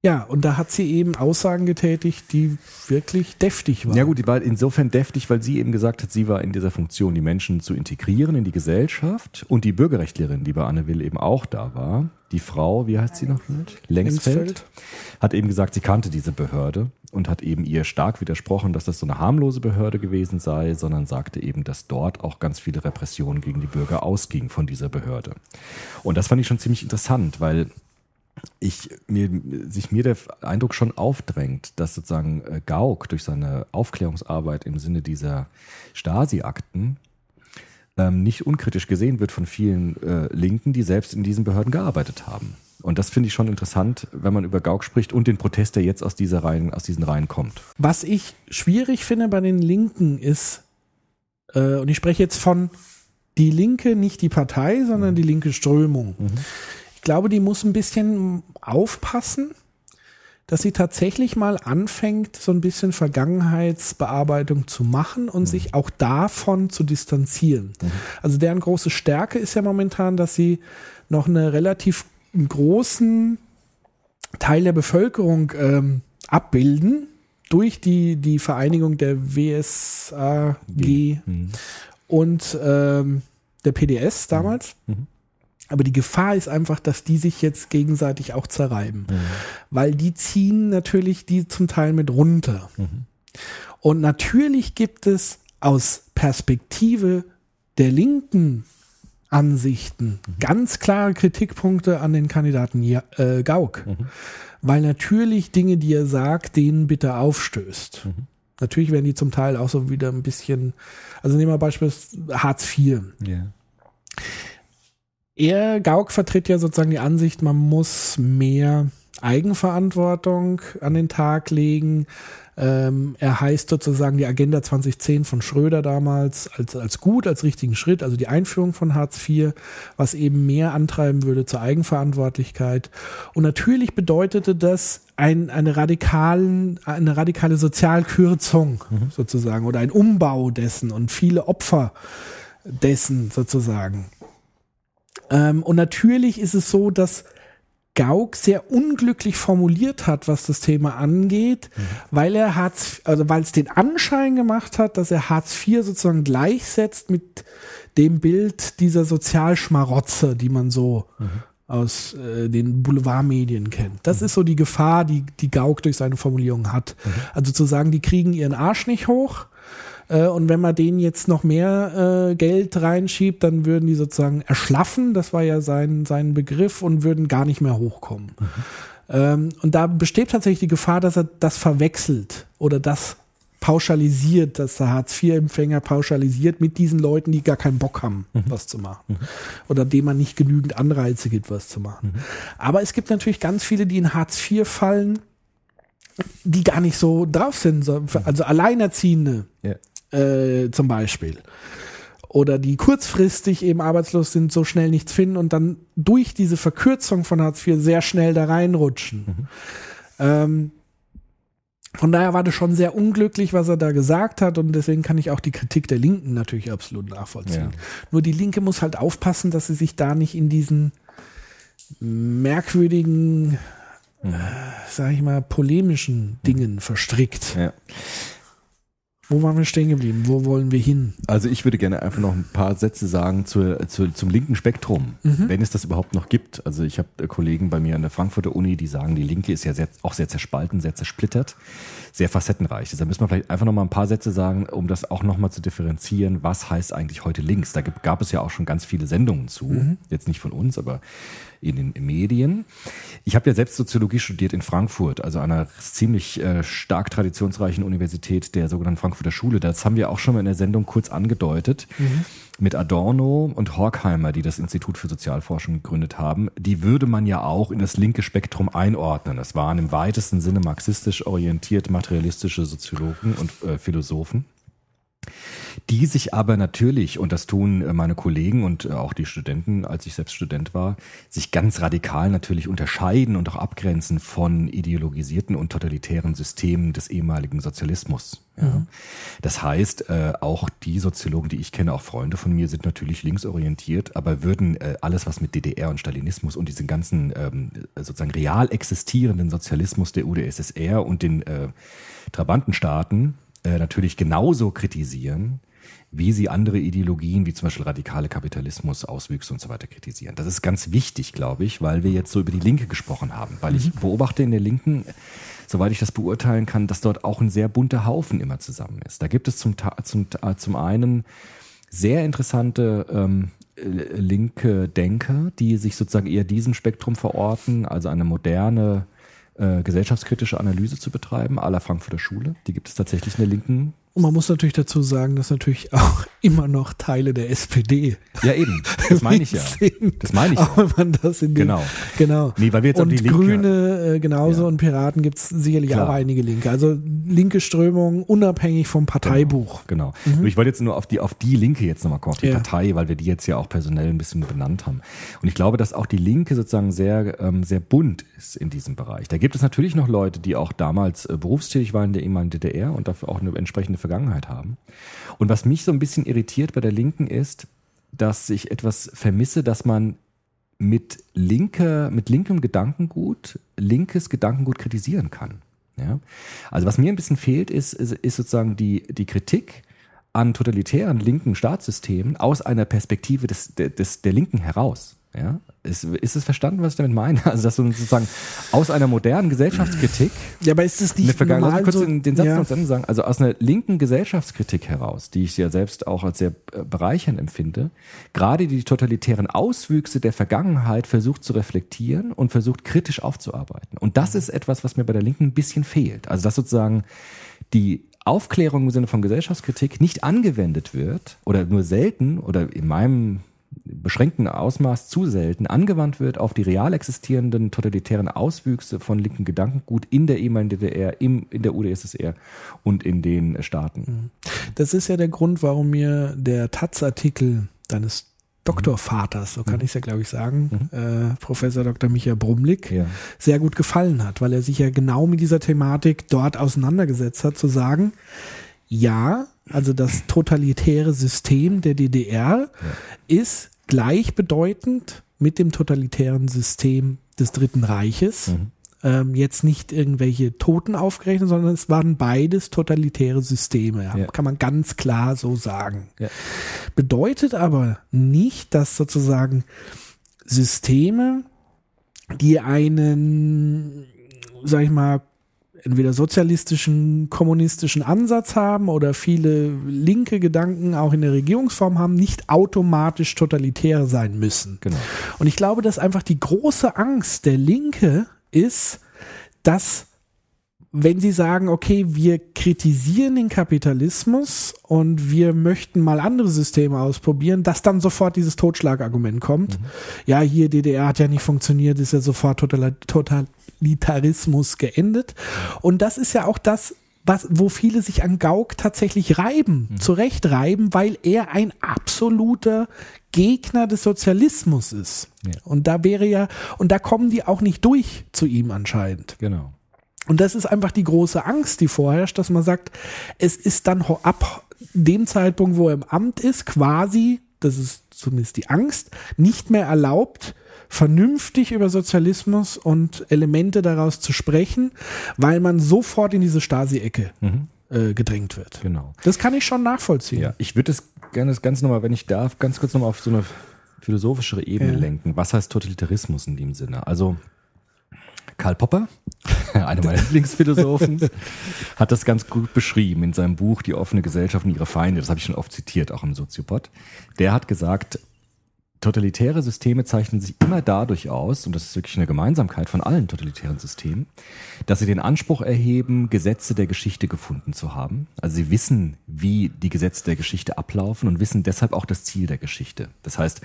[SPEAKER 3] ja, und da hat sie eben Aussagen getätigt, die wirklich deftig waren.
[SPEAKER 2] Ja gut, die war insofern deftig, weil sie eben gesagt hat, sie war in dieser Funktion, die Menschen zu integrieren in die Gesellschaft und die Bürgerrechtlerin, die bei Anne Will eben auch da war, die Frau, wie heißt sie noch? Längsfeld, hat eben gesagt, sie kannte diese Behörde und hat eben ihr stark widersprochen, dass das so eine harmlose Behörde gewesen sei, sondern sagte eben, dass dort auch ganz viele Repressionen gegen die Bürger ausgingen von dieser Behörde. Und das fand ich schon ziemlich interessant, weil ich mir sich mir der Eindruck schon aufdrängt, dass sozusagen äh, Gauck durch seine Aufklärungsarbeit im Sinne dieser Stasi-Akten ähm, nicht unkritisch gesehen wird von vielen äh, Linken, die selbst in diesen Behörden gearbeitet haben. Und das finde ich schon interessant, wenn man über Gauck spricht und den Protest, der jetzt aus dieser Reihen, aus diesen Reihen kommt.
[SPEAKER 3] Was ich schwierig finde bei den Linken ist, äh, und ich spreche jetzt von die Linke, nicht die Partei, sondern die linke Strömung. Ich glaube, die muss ein bisschen aufpassen, dass sie tatsächlich mal anfängt, so ein bisschen Vergangenheitsbearbeitung zu machen und sich auch davon zu distanzieren. Also deren große Stärke ist ja momentan, dass sie noch eine relativ großen Teil der Bevölkerung ähm, abbilden durch die, die Vereinigung der WSAG
[SPEAKER 2] Mhm.
[SPEAKER 3] und ähm, der PDS damals.
[SPEAKER 2] Mhm.
[SPEAKER 3] Aber die Gefahr ist einfach, dass die sich jetzt gegenseitig auch zerreiben. Weil die ziehen natürlich die zum Teil mit runter. Und natürlich gibt es aus Perspektive der linken Ansichten ganz klare Kritikpunkte an den Kandidaten äh, Gauck. Weil natürlich Dinge, die er sagt, denen bitte aufstößt. Natürlich werden die zum Teil auch so wieder ein bisschen, also nehmen wir beispielsweise Hartz IV.
[SPEAKER 2] Ja.
[SPEAKER 3] Er, Gauck, vertritt ja sozusagen die Ansicht, man muss mehr Eigenverantwortung an den Tag legen. Ähm, er heißt sozusagen die Agenda 2010 von Schröder damals als, als gut, als richtigen Schritt, also die Einführung von Hartz IV, was eben mehr antreiben würde zur Eigenverantwortlichkeit. Und natürlich bedeutete das ein, eine, radikalen, eine radikale Sozialkürzung mhm. sozusagen oder ein Umbau dessen und viele Opfer dessen sozusagen. Ähm, und natürlich ist es so, dass Gauck sehr unglücklich formuliert hat, was das Thema angeht, mhm. weil er Hartz, also weil es den Anschein gemacht hat, dass er Hartz IV sozusagen gleichsetzt mit dem Bild dieser Sozialschmarotze, die man so mhm. aus äh, den Boulevardmedien kennt. Das mhm. ist so die Gefahr, die, die Gauck durch seine Formulierung hat. Mhm. Also zu sagen, die kriegen ihren Arsch nicht hoch, und wenn man denen jetzt noch mehr äh, Geld reinschiebt, dann würden die sozusagen erschlaffen, das war ja sein, sein Begriff, und würden gar nicht mehr hochkommen. Mhm. Ähm, und da besteht tatsächlich die Gefahr, dass er das verwechselt oder das pauschalisiert, dass der Hartz-IV-Empfänger pauschalisiert mit diesen Leuten, die gar keinen Bock haben, mhm. was zu machen. Mhm. Oder dem man nicht genügend Anreize gibt, was zu machen. Mhm. Aber es gibt natürlich ganz viele, die in Hartz IV fallen, die gar nicht so drauf sind. Also Alleinerziehende, ja äh, zum Beispiel. Oder die kurzfristig eben arbeitslos sind, so schnell nichts finden und dann durch diese Verkürzung von Hartz IV sehr schnell da reinrutschen. Mhm. Ähm, von daher war das schon sehr unglücklich, was er da gesagt hat und deswegen kann ich auch die Kritik der Linken natürlich absolut nachvollziehen. Ja. Nur die Linke muss halt aufpassen, dass sie sich da nicht in diesen merkwürdigen, mhm. äh, sag ich mal, polemischen Dingen verstrickt. Ja. Wo waren wir stehen geblieben? Wo wollen wir hin?
[SPEAKER 2] Also ich würde gerne einfach noch ein paar Sätze sagen zur, zur, zum linken Spektrum, mhm. wenn es das überhaupt noch gibt. Also ich habe Kollegen bei mir an der Frankfurter Uni, die sagen, die Linke ist ja sehr, auch sehr zerspalten, sehr zersplittert, sehr facettenreich. Deshalb müssen wir vielleicht einfach noch mal ein paar Sätze sagen, um das auch noch mal zu differenzieren. Was heißt eigentlich heute links? Da gab es ja auch schon ganz viele Sendungen zu. Mhm. Jetzt nicht von uns, aber in den Medien. Ich habe ja selbst Soziologie studiert in Frankfurt, also einer ziemlich äh, stark traditionsreichen Universität der sogenannten Frankfurter Schule. Das haben wir auch schon mal in der Sendung kurz angedeutet. Mhm. Mit Adorno und Horkheimer, die das Institut für Sozialforschung gegründet haben, die würde man ja auch in das linke Spektrum einordnen. Das waren im weitesten Sinne marxistisch orientiert materialistische Soziologen und äh, Philosophen die sich aber natürlich, und das tun äh, meine Kollegen und äh, auch die Studenten, als ich selbst Student war, sich ganz radikal natürlich unterscheiden und auch abgrenzen von ideologisierten und totalitären Systemen des ehemaligen Sozialismus. Ja. Mhm. Das heißt, äh, auch die Soziologen, die ich kenne, auch Freunde von mir, sind natürlich linksorientiert, aber würden alles, was mit DDR und Stalinismus und diesen ganzen ähm, sozusagen real existierenden Sozialismus der UdSSR und den Trabantenstaaten äh, natürlich genauso kritisieren, wie sie andere Ideologien, wie zum Beispiel radikale Kapitalismus, Auswüchse und so weiter kritisieren. Das ist ganz wichtig, glaube ich, weil wir jetzt so über die Linke gesprochen haben. Weil ich mhm. beobachte in der Linken, soweit ich das beurteilen kann, dass dort auch ein sehr bunter Haufen immer zusammen ist. Da gibt es zum, zum, zum einen sehr interessante ähm, linke Denker, die sich sozusagen eher diesem Spektrum verorten, also eine moderne äh, gesellschaftskritische Analyse zu betreiben, à la Frankfurter Schule. Die gibt es tatsächlich in der linken
[SPEAKER 3] und man muss natürlich dazu sagen, dass natürlich [LAUGHS] auch immer noch Teile der SPD. [LAUGHS]
[SPEAKER 2] Ja, eben. Das meine ich ja. [LAUGHS] Das meine ich
[SPEAKER 3] auch ja. wenn man das in
[SPEAKER 2] Genau.
[SPEAKER 3] Genau.
[SPEAKER 2] Nee, weil wir jetzt
[SPEAKER 3] und
[SPEAKER 2] die Linke,
[SPEAKER 3] Grüne äh, genauso ja. und Piraten gibt es sicherlich Klar. auch einige Linke. Also linke Strömungen unabhängig vom Parteibuch.
[SPEAKER 2] Genau. genau. Mhm. Ich wollte jetzt nur auf die, auf die Linke jetzt nochmal kommen, auf die ja. Partei, weil wir die jetzt ja auch personell ein bisschen benannt haben. Und ich glaube, dass auch die Linke sozusagen sehr, ähm, sehr bunt ist in diesem Bereich. Da gibt es natürlich noch Leute, die auch damals äh, berufstätig waren in der ehemaligen DDR und dafür auch eine entsprechende Vergangenheit haben. Und was mich so ein bisschen irritiert bei der Linken ist, dass ich etwas vermisse, dass man mit linke, mit linkem Gedankengut linkes Gedankengut kritisieren kann. Ja? Also was mir ein bisschen fehlt, ist, ist, ist sozusagen die, die Kritik an totalitären linken Staatssystemen aus einer Perspektive des, des, der Linken heraus. Ja? Ist, ist es verstanden, was ich damit meine? [LAUGHS] Also, dass du sozusagen aus einer modernen Gesellschaftskritik.
[SPEAKER 3] Ja, aber ist es nicht
[SPEAKER 2] eine normal kurz so, den, den Satz ja. noch zu Ende sagen. Also, aus einer linken Gesellschaftskritik heraus, die ich ja selbst auch als sehr äh, bereichernd empfinde, gerade die totalitären Auswüchse der Vergangenheit versucht zu reflektieren und versucht kritisch aufzuarbeiten. Und das ist etwas, was mir bei der Linken ein bisschen fehlt. Also, dass sozusagen die Aufklärung im Sinne von Gesellschaftskritik nicht angewendet wird oder nur selten oder in meinem beschränkten Ausmaß zu selten angewandt wird auf die real existierenden totalitären Auswüchse von linken Gedankengut in der ehemaligen DDR, im, in der UdSSR und in den Staaten. Mhm.
[SPEAKER 3] Das ist ja der Grund, warum mir der Taz-Artikel deines Doktorvaters, so kann mhm. ich es ja, glaube ich, sagen, mhm. äh, Professor Dr. Michael Brumlik, ja. sehr gut gefallen hat, weil er sich ja genau mit dieser Thematik dort auseinandergesetzt hat, zu sagen, ja, also das totalitäre System der DDR ja. ist gleichbedeutend mit dem totalitären System des Dritten Reiches. Mhm. Ähm, jetzt nicht irgendwelche Toten aufgerechnet, sondern es waren beides totalitäre Systeme. Ja. Kann man ganz klar so sagen. Ja. Bedeutet aber nicht, dass sozusagen Systeme, die einen, sag ich mal, entweder sozialistischen, kommunistischen Ansatz haben oder viele linke Gedanken auch in der Regierungsform haben, nicht automatisch totalitär sein müssen. Genau. Und ich glaube, dass einfach die große Angst der Linke ist, dass wenn sie sagen, okay, wir kritisieren den Kapitalismus und wir möchten mal andere Systeme ausprobieren, dass dann sofort dieses Totschlagargument kommt. Mhm. Ja, hier DDR hat ja nicht funktioniert, ist ja sofort total, Totalitarismus geendet. Und das ist ja auch das, was, wo viele sich an Gauck tatsächlich reiben, mhm. zurecht reiben, weil er ein absoluter Gegner des Sozialismus ist. Ja. Und da wäre ja, und da kommen die auch nicht durch zu ihm anscheinend.
[SPEAKER 2] Genau.
[SPEAKER 3] Und das ist einfach die große Angst, die vorherrscht, dass man sagt, es ist dann ab dem Zeitpunkt, wo er im Amt ist, quasi, das ist zumindest die Angst, nicht mehr erlaubt, vernünftig über Sozialismus und Elemente daraus zu sprechen, weil man sofort in diese Stasi-Ecke mhm. äh, gedrängt wird.
[SPEAKER 2] Genau.
[SPEAKER 3] Das kann ich schon nachvollziehen.
[SPEAKER 2] Ja, ich würde es gerne das Ganze nochmal, wenn ich darf, ganz kurz nochmal auf so eine philosophischere Ebene ja. lenken. Was heißt Totalitarismus in dem Sinne? Also Karl Popper, [LAUGHS] einer meiner Lieblingsphilosophen, [LAUGHS] hat das ganz gut beschrieben in seinem Buch Die offene Gesellschaft und ihre Feinde. Das habe ich schon oft zitiert, auch im Soziopod. Der hat gesagt, totalitäre Systeme zeichnen sich immer dadurch aus, und das ist wirklich eine Gemeinsamkeit von allen totalitären Systemen, dass sie den Anspruch erheben, Gesetze der Geschichte gefunden zu haben. Also sie wissen, wie die Gesetze der Geschichte ablaufen und wissen deshalb auch das Ziel der Geschichte. Das heißt,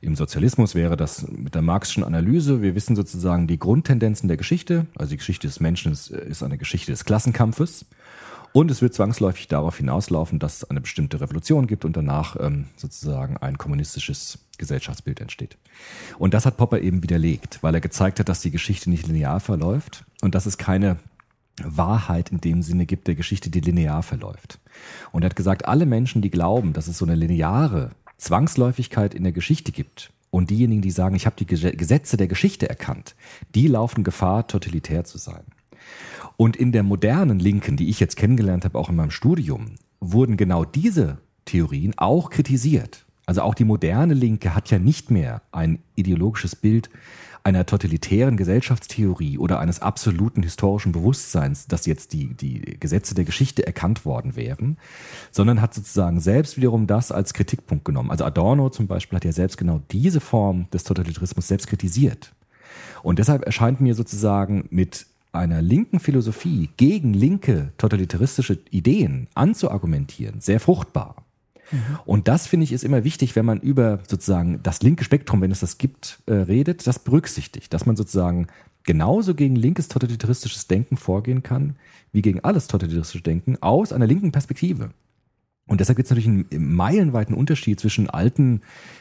[SPEAKER 2] im Sozialismus wäre das mit der marxischen Analyse, wir wissen sozusagen die Grundtendenzen der Geschichte, also die Geschichte des Menschen ist, ist eine Geschichte des Klassenkampfes. Und es wird zwangsläufig darauf hinauslaufen, dass es eine bestimmte Revolution gibt und danach ähm, sozusagen ein kommunistisches Gesellschaftsbild entsteht. Und das hat Popper eben widerlegt, weil er gezeigt hat, dass die Geschichte nicht linear verläuft und dass es keine Wahrheit in dem Sinne gibt der Geschichte, die linear verläuft. Und er hat gesagt, alle Menschen, die glauben, dass es so eine lineare Zwangsläufigkeit in der Geschichte gibt und diejenigen, die sagen, ich habe die Gesetze der Geschichte erkannt, die laufen Gefahr, totalitär zu sein. Und in der modernen Linken, die ich jetzt kennengelernt habe, auch in meinem Studium, wurden genau diese Theorien auch kritisiert. Also auch die moderne Linke hat ja nicht mehr ein ideologisches Bild einer totalitären Gesellschaftstheorie oder eines absoluten historischen Bewusstseins, dass jetzt die, die Gesetze der Geschichte erkannt worden wären, sondern hat sozusagen selbst wiederum das als Kritikpunkt genommen. Also Adorno zum Beispiel hat ja selbst genau diese Form des Totalitarismus selbst kritisiert. Und deshalb erscheint mir sozusagen mit einer linken Philosophie gegen linke totalitaristische Ideen anzuargumentieren, sehr fruchtbar. Mhm. Und das finde ich ist immer wichtig, wenn man über sozusagen das linke Spektrum, wenn es das gibt, äh, redet, das berücksichtigt, dass man sozusagen genauso gegen linkes totalitaristisches Denken vorgehen kann, wie gegen alles totalitaristische Denken aus einer linken Perspektive. Und deshalb gibt es natürlich einen meilenweiten Unterschied zwischen alten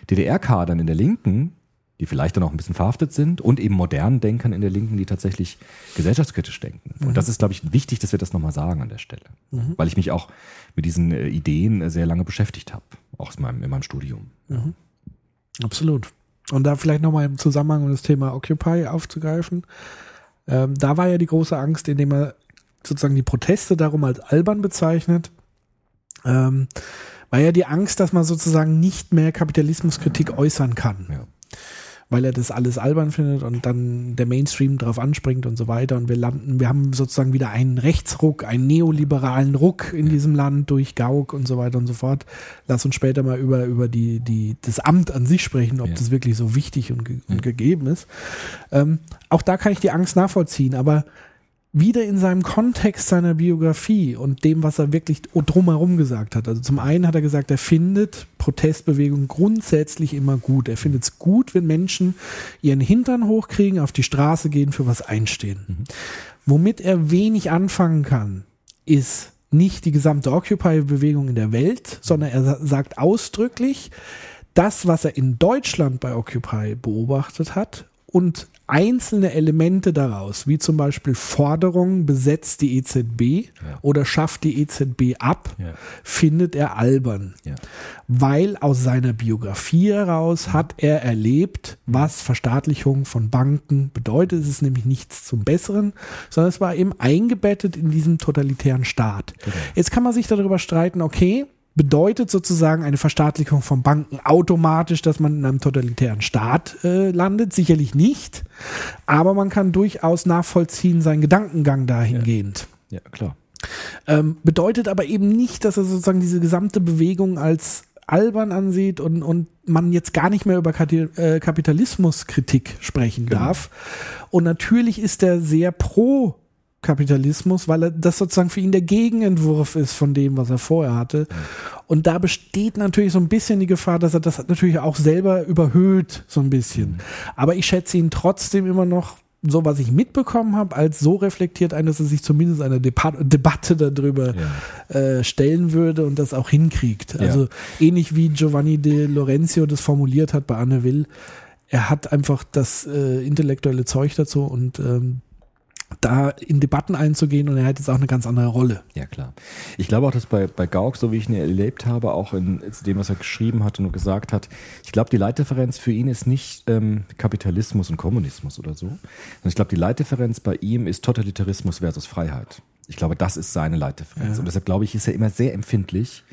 [SPEAKER 2] DDR-Kadern in der Linken, die vielleicht dann auch ein bisschen verhaftet sind und eben modernen Denkern in der Linken, die tatsächlich gesellschaftskritisch denken. Mhm. Und das ist, glaube ich, wichtig, dass wir das nochmal sagen an der Stelle, mhm. weil ich mich auch mit diesen äh, Ideen sehr lange beschäftigt habe, auch in meinem, in meinem Studium.
[SPEAKER 3] Mhm. Absolut. Und da vielleicht nochmal im Zusammenhang um das Thema Occupy aufzugreifen. Ähm, da war ja die große Angst, indem er sozusagen die Proteste darum als albern bezeichnet. Ähm, war ja die Angst, dass man sozusagen nicht mehr Kapitalismuskritik äußern kann. Ja weil er das alles albern findet und dann der Mainstream drauf anspringt und so weiter. Und wir landen, wir haben sozusagen wieder einen Rechtsruck, einen neoliberalen Ruck in diesem Land durch Gauck und so weiter und so fort. Lass uns später mal über, über die, die, das Amt an sich sprechen, ob ja. das wirklich so wichtig und, ge und gegeben ist. Ähm, auch da kann ich die Angst nachvollziehen, aber wieder in seinem Kontext seiner Biografie und dem, was er wirklich drumherum gesagt hat. Also zum einen hat er gesagt, er findet Protestbewegung grundsätzlich immer gut. Er findet es gut, wenn Menschen ihren Hintern hochkriegen, auf die Straße gehen, für was einstehen. Mhm. Womit er wenig anfangen kann, ist nicht die gesamte Occupy-Bewegung in der Welt, sondern er sagt ausdrücklich, das, was er in Deutschland bei Occupy beobachtet hat und einzelne Elemente daraus, wie zum Beispiel Forderungen, besetzt die EZB ja. oder schafft die EZB ab, ja. findet er albern. Ja. Weil aus seiner Biografie heraus hat er erlebt, was Verstaatlichung von Banken bedeutet. Es ist nämlich nichts zum Besseren, sondern es war eben eingebettet in diesem totalitären Staat. Genau. Jetzt kann man sich darüber streiten, okay, bedeutet sozusagen eine Verstaatlichung von Banken automatisch, dass man in einem totalitären Staat äh, landet? Sicherlich nicht. Aber man kann durchaus nachvollziehen, seinen Gedankengang dahingehend.
[SPEAKER 2] Ja, ja klar.
[SPEAKER 3] Ähm, bedeutet aber eben nicht, dass er sozusagen diese gesamte Bewegung als albern ansieht und, und man jetzt gar nicht mehr über äh, Kapitalismuskritik sprechen genau. darf. Und natürlich ist er sehr pro Kapitalismus, weil er das sozusagen für ihn der Gegenentwurf ist von dem, was er vorher hatte. Und da besteht natürlich so ein bisschen die Gefahr, dass er das natürlich auch selber überhöht, so ein bisschen. Mhm. Aber ich schätze ihn trotzdem immer noch, so was ich mitbekommen habe, als so reflektiert ein, dass er sich zumindest einer Debat Debatte darüber ja. äh, stellen würde und das auch hinkriegt. Ja. Also ähnlich wie Giovanni de Lorenzio das formuliert hat bei Anne Will. Er hat einfach das äh, intellektuelle Zeug dazu und ähm, da in Debatten einzugehen und er hat jetzt auch eine ganz andere Rolle.
[SPEAKER 2] Ja, klar. Ich glaube auch, dass bei, bei Gauck, so wie ich ihn erlebt habe, auch in dem, was er geschrieben hat und gesagt hat, ich glaube, die Leitdifferenz für ihn ist nicht ähm, Kapitalismus und Kommunismus oder so, sondern ich glaube, die Leitdifferenz bei ihm ist Totalitarismus versus Freiheit. Ich glaube, das ist seine Leitdifferenz. Ja. Und deshalb glaube ich, ist er immer sehr empfindlich,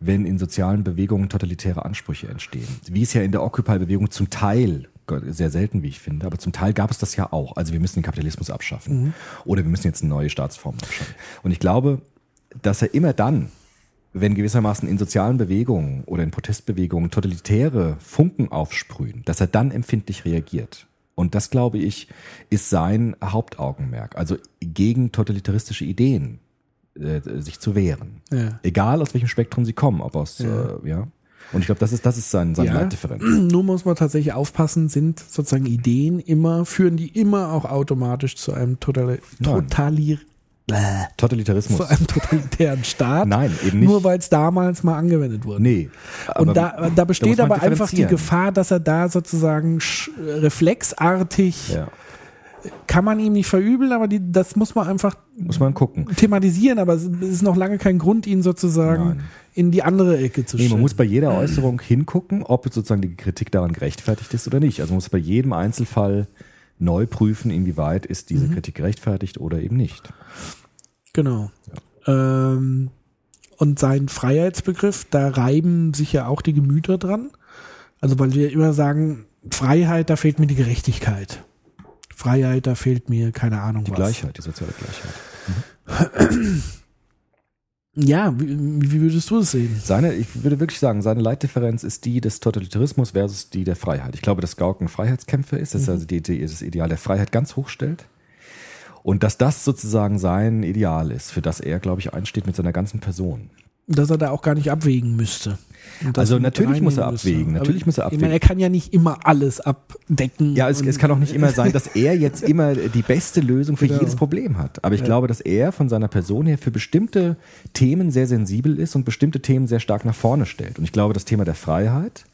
[SPEAKER 2] wenn in sozialen Bewegungen totalitäre Ansprüche entstehen. Wie es ja in der Occupy-Bewegung zum Teil sehr selten, wie ich finde, aber zum Teil gab es das ja auch. Also wir müssen den Kapitalismus abschaffen mhm. oder wir müssen jetzt eine neue Staatsform abschaffen. Und ich glaube, dass er immer dann, wenn gewissermaßen in sozialen Bewegungen oder in Protestbewegungen totalitäre Funken aufsprühen, dass er dann empfindlich reagiert. Und das, glaube ich, ist sein Hauptaugenmerk. Also gegen totalitaristische Ideen äh, sich zu wehren. Ja. Egal aus welchem Spektrum sie kommen, ob aus, ja. Äh, ja und ich glaube, das ist, das ist sein, seine ja, Leitdifferenz. [CLEARS THROAT]
[SPEAKER 3] Nur muss man tatsächlich aufpassen, sind sozusagen Ideen immer, führen die immer auch automatisch zu einem Totali Totali
[SPEAKER 2] Totalitarismus.
[SPEAKER 3] Zu einem totalitären Staat.
[SPEAKER 2] Nein, eben nicht.
[SPEAKER 3] Nur weil es damals mal angewendet wurde.
[SPEAKER 2] Nee.
[SPEAKER 3] Und da, da besteht da aber einfach die Gefahr, dass er da sozusagen reflexartig ja kann man ihm nicht verübeln, aber die, das muss man einfach
[SPEAKER 2] muss man gucken.
[SPEAKER 3] thematisieren, aber es ist noch lange kein Grund, ihn sozusagen Nein. in die andere Ecke zu stellen. Nee,
[SPEAKER 2] man muss bei jeder Äußerung hingucken, ob sozusagen die Kritik daran gerechtfertigt ist oder nicht. Also man muss bei jedem Einzelfall neu prüfen, inwieweit ist diese mhm. Kritik gerechtfertigt oder eben nicht.
[SPEAKER 3] Genau. Ja. Ähm, und sein Freiheitsbegriff, da reiben sich ja auch die Gemüter dran. Also weil wir immer sagen, Freiheit, da fehlt mir die Gerechtigkeit. Freiheit, da fehlt mir keine Ahnung
[SPEAKER 2] die
[SPEAKER 3] was.
[SPEAKER 2] Die Gleichheit, die soziale Gleichheit.
[SPEAKER 3] Mhm. [CLEARS THROAT] Ja, wie, wie, würdest du es sehen?
[SPEAKER 2] Seine, ich würde wirklich sagen, seine Leitdifferenz ist die des Totalitarismus versus die der Freiheit. Ich glaube, dass Gauck ein Freiheitskämpfer ist, dass mhm. er also die, die, das Ideal der Freiheit ganz hoch stellt. Und dass das sozusagen sein Ideal ist, für das er, glaube ich, einsteht mit seiner ganzen Person.
[SPEAKER 3] Dass er da auch gar nicht abwägen müsste.
[SPEAKER 2] Also natürlich muss er abwägen. Müsste. Natürlich muss er abwägen. Ich meine,
[SPEAKER 3] er kann ja nicht immer alles abdecken.
[SPEAKER 2] Ja, es, es kann auch nicht immer sein, dass er [LAUGHS] jetzt immer die beste Lösung für genau. jedes Problem hat. Aber ich ja. glaube, dass er von seiner Person her für bestimmte Themen sehr sensibel ist und bestimmte Themen sehr stark nach vorne stellt. Und ich glaube, das Thema der Freiheit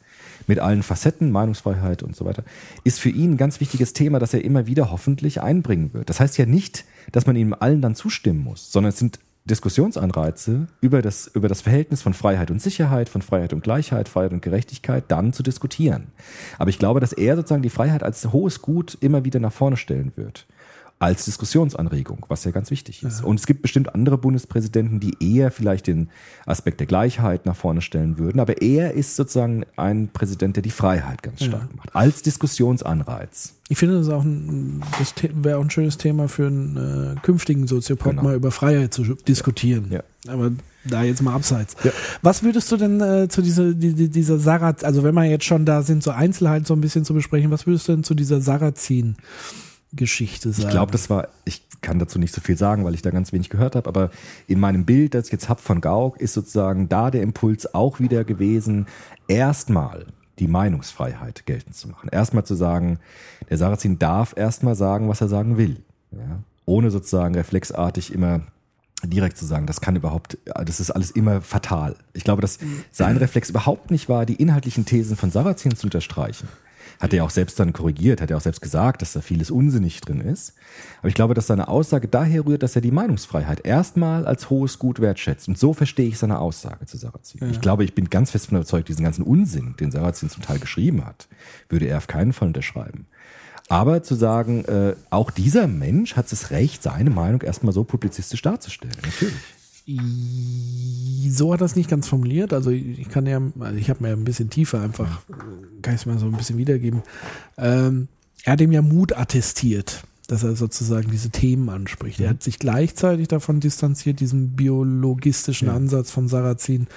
[SPEAKER 2] mit allen Facetten, Meinungsfreiheit und so weiter, ist für ihn ein ganz wichtiges Thema, das er immer wieder hoffentlich einbringen wird. Das heißt ja nicht, dass man ihm allen dann zustimmen muss, sondern es sind Diskussionsanreize über das, über das Verhältnis von Freiheit und Sicherheit, von Freiheit und Gleichheit, Freiheit und Gerechtigkeit dann zu diskutieren. Aber ich glaube, dass er sozusagen die Freiheit als hohes Gut immer wieder nach vorne stellen wird als Diskussionsanregung, was ja ganz wichtig ist. Ja. Und es gibt bestimmt andere Bundespräsidenten, die eher vielleicht den Aspekt der Gleichheit nach vorne stellen würden, aber er ist sozusagen ein Präsident, der die Freiheit ganz stark ja. macht, als Diskussionsanreiz.
[SPEAKER 3] Ich finde, das auch ein, das wäre auch ein schönes Thema für einen äh, künftigen Soziopod genau. mal über Freiheit zu diskutieren. Ja. Aber da jetzt mal abseits. Ja. Was würdest du denn äh, zu dieser, die, dieser Sarat, also wenn wir jetzt schon da sind, so Einzelheiten so ein bisschen zu besprechen, was würdest du denn zu dieser Sarrazin Geschichte sein.
[SPEAKER 2] Ich glaube, das war, ich kann dazu nicht so viel sagen, weil ich da ganz wenig gehört habe, aber in meinem Bild, das ich jetzt habe von Gauck, ist sozusagen da der Impuls auch wieder gewesen, erstmal die Meinungsfreiheit geltend zu machen. Erstmal zu sagen, der Sarrazin darf erstmal sagen, was er sagen will. Ja? Ohne sozusagen reflexartig immer direkt zu sagen, das kann überhaupt, das ist alles immer fatal. Ich glaube, dass sein Reflex überhaupt nicht war, die inhaltlichen Thesen von Sarrazin zu unterstreichen. Hat er ja auch selbst dann korrigiert, hat er auch selbst gesagt, dass da vieles unsinnig drin ist. Aber ich glaube, dass seine Aussage daher rührt, dass er die Meinungsfreiheit erstmal als hohes Gut wertschätzt. Und so verstehe ich seine Aussage zu Sarrazin. Ja. Ich glaube, ich bin ganz fest von überzeugt, diesen ganzen Unsinn, den Sarrazin zum Teil geschrieben hat, würde er auf keinen Fall unterschreiben. Aber zu sagen, äh, auch dieser Mensch hat das Recht, seine Meinung erstmal so publizistisch darzustellen. Natürlich.
[SPEAKER 3] So hat er es nicht ganz formuliert. Also ich kann ja, also ich habe mir ein bisschen tiefer einfach, kann ich es mal so ein bisschen wiedergeben. Ähm, er hat ihm ja Mut attestiert, dass er sozusagen diese Themen anspricht. Er hat sich gleichzeitig davon distanziert, diesen biologistischen ja. Ansatz von Sarrazin.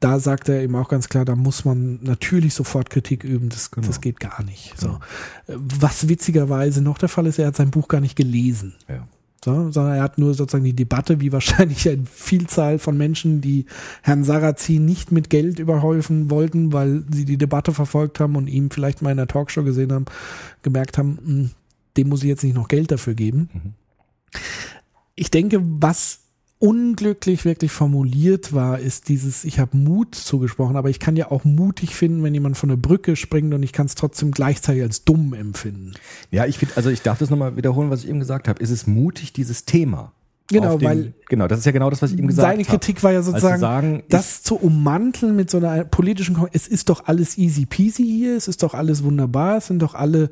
[SPEAKER 3] Da sagt er eben auch ganz klar, da muss man natürlich sofort Kritik üben. Das, genau. das geht gar nicht. So. Was witzigerweise noch der Fall ist, er hat sein Buch gar nicht gelesen. Ja. So, sondern er hat nur sozusagen die Debatte, wie wahrscheinlich eine Vielzahl von Menschen, die Herrn Sarrazin nicht mit Geld überhäufen wollten, weil sie die Debatte verfolgt haben und ihm vielleicht mal in einer Talkshow gesehen haben, gemerkt haben, hm, dem muss ich jetzt nicht noch Geld dafür geben. Mhm. Ich denke, was unglücklich wirklich formuliert war, ist dieses, ich habe Mut zugesprochen, aber ich kann ja auch mutig finden, wenn jemand von der Brücke springt und ich kann es trotzdem gleichzeitig als dumm empfinden.
[SPEAKER 2] Ja, ich finde, also ich darf das nochmal wiederholen, was ich eben gesagt habe. Ist es mutig, dieses Thema?
[SPEAKER 3] Genau, den, weil
[SPEAKER 2] genau, das ist ja genau das, was ich ihm gesagt habe.
[SPEAKER 3] Seine Kritik war ja sozusagen, sagen, das zu ummanteln mit so einer politischen, es ist doch alles easy peasy hier, es ist doch alles wunderbar, es sind doch alle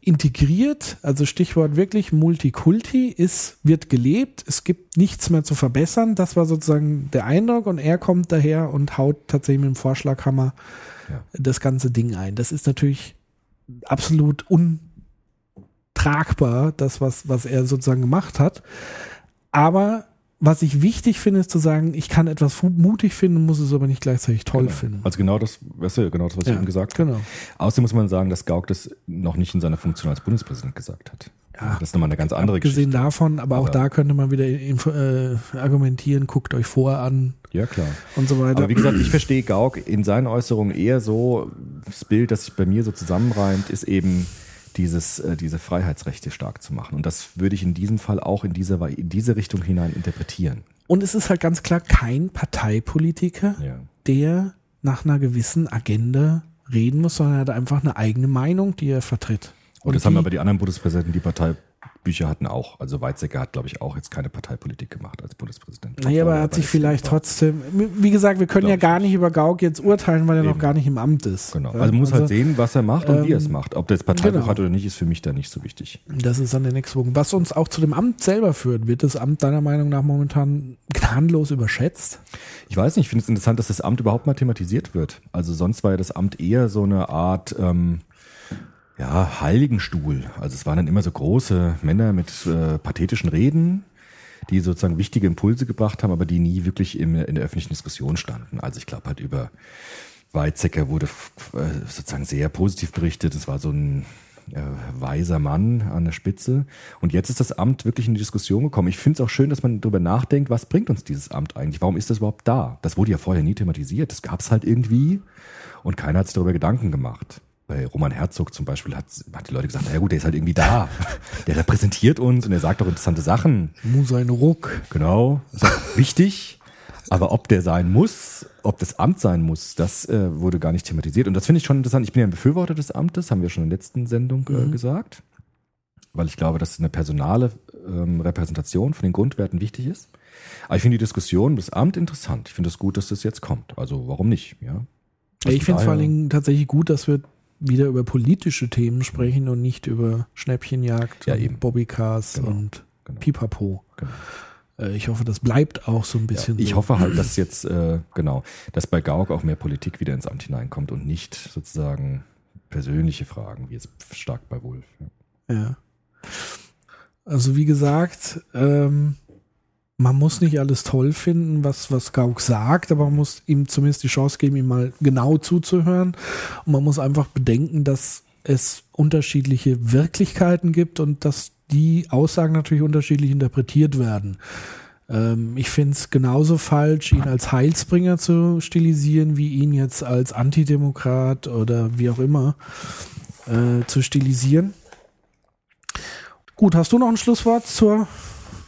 [SPEAKER 3] integriert, also Stichwort wirklich Multikulti, ist, wird gelebt, es gibt nichts mehr zu verbessern. Das war sozusagen der Eindruck und er kommt daher und haut tatsächlich mit dem Vorschlaghammer ja. das ganze Ding ein. Das ist natürlich absolut untragbar, das, was, was er sozusagen gemacht hat. Aber was ich wichtig finde, ist zu sagen, ich kann etwas mutig finden, muss es aber nicht gleichzeitig toll
[SPEAKER 2] genau.
[SPEAKER 3] finden.
[SPEAKER 2] Also genau das, weißt du, genau das, was ja, ich eben gesagt
[SPEAKER 3] habe. Genau.
[SPEAKER 2] Außerdem muss man sagen, dass Gauck das noch nicht in seiner Funktion als Bundespräsident gesagt hat. Ja, das ist nochmal eine ganz andere
[SPEAKER 3] Geschichte. Gesehen davon, aber, aber, auch da könnte man wieder äh, argumentieren, guckt euch vor an.
[SPEAKER 2] Ja, klar.
[SPEAKER 3] Und so weiter.
[SPEAKER 2] Aber wie gesagt, ich verstehe Gauck in seinen Äußerungen eher so, das Bild, das sich bei mir so zusammenreimt, ist eben, dieses, äh, diese Freiheitsrechte stark zu machen. Und das würde ich in diesem Fall auch in diese, in diese Richtung hinein interpretieren.
[SPEAKER 3] Und es ist halt ganz klar kein Parteipolitiker, ja. der nach einer gewissen Agenda reden muss, sondern er hat einfach eine eigene Meinung, die er vertritt.
[SPEAKER 2] Und, Und das haben aber die anderen Bundespräsidenten, die Partei Bücher hatten auch. Also Weizsäcker hat, glaube ich, auch jetzt keine Parteipolitik gemacht als Bundespräsident.
[SPEAKER 3] Naja, aber er hat sich vielleicht trotzdem, wie gesagt, wir können ja gar nicht über Gauck jetzt urteilen, weil er Eben. noch gar nicht im Amt ist.
[SPEAKER 2] Genau. Also man muss halt also, halt sehen, was er macht und ähm, wie er es macht. Ob der jetzt Parteibuch genau. hat oder nicht, ist für mich da nicht so wichtig.
[SPEAKER 3] Das ist dann der nächste Punkt. Was uns auch zu dem Amt selber führt, wird das Amt deiner Meinung nach momentan gnadenlos überschätzt?
[SPEAKER 2] Ich weiß nicht, ich finde es interessant, dass das Amt überhaupt mal thematisiert wird. Also sonst war ja das Amt eher so eine Art, ähm, ja, Heiligenstuhl. Also es waren dann immer so große Männer mit äh, pathetischen Reden, die sozusagen wichtige Impulse gebracht haben, aber die nie wirklich im, in der öffentlichen Diskussion standen. Also ich glaube halt über Weizsäcker wurde äh, sozusagen sehr positiv berichtet. Es war so ein äh, weiser Mann an der Spitze. Und jetzt ist das Amt wirklich in die Diskussion gekommen. Ich finde es auch schön, dass man darüber nachdenkt, was bringt uns dieses Amt eigentlich? Warum ist das überhaupt da? Das wurde ja vorher nie thematisiert. Das gab es halt irgendwie und keiner hat sich darüber Gedanken gemacht bei Roman Herzog zum Beispiel hat, hat die Leute gesagt, na ja gut, der ist halt irgendwie da. [LAUGHS] Der repräsentiert uns und er sagt auch interessante Sachen.
[SPEAKER 3] Muss ein Ruck.
[SPEAKER 2] Genau. Das ist auch wichtig. Aber ob der sein muss, ob das Amt sein muss, das äh, wurde gar nicht thematisiert. Und das finde ich schon interessant. Ich bin ja ein Befürworter des Amtes, haben wir schon in der letzten Sendung äh, mhm. gesagt. Weil ich glaube, dass eine personale ähm, Repräsentation von den Grundwerten wichtig ist. Aber ich finde die Diskussion um das Amt interessant. Ich finde es das gut, dass das jetzt kommt. Also warum nicht? Ja.
[SPEAKER 3] Ich finde es vor allen Dingen tatsächlich gut, dass wir wieder über politische Themen sprechen und nicht über Schnäppchenjagd
[SPEAKER 2] ja,
[SPEAKER 3] und Bobbycars genau, und genau. Pipapo. Genau. Äh, ich hoffe, das bleibt auch so ein bisschen.
[SPEAKER 2] Ja, ich
[SPEAKER 3] so.
[SPEAKER 2] hoffe halt, dass [LAUGHS] jetzt, äh, genau, dass bei Gauck auch mehr Politik wieder ins Amt hineinkommt und nicht sozusagen persönliche Fragen, wie es stark bei Wolf.
[SPEAKER 3] Ja. ja. Also wie gesagt, ähm, man muss nicht alles toll finden, was, was Gauck sagt, aber man muss ihm zumindest die Chance geben, ihm mal genau zuzuhören. Und man muss einfach bedenken, dass es unterschiedliche Wirklichkeiten gibt und dass die Aussagen natürlich unterschiedlich interpretiert werden. Ähm, ich finde es genauso falsch, ihn als Heilsbringer zu stilisieren, wie ihn jetzt als Antidemokrat oder wie auch immer äh, zu stilisieren. Gut, hast du noch ein Schlusswort zur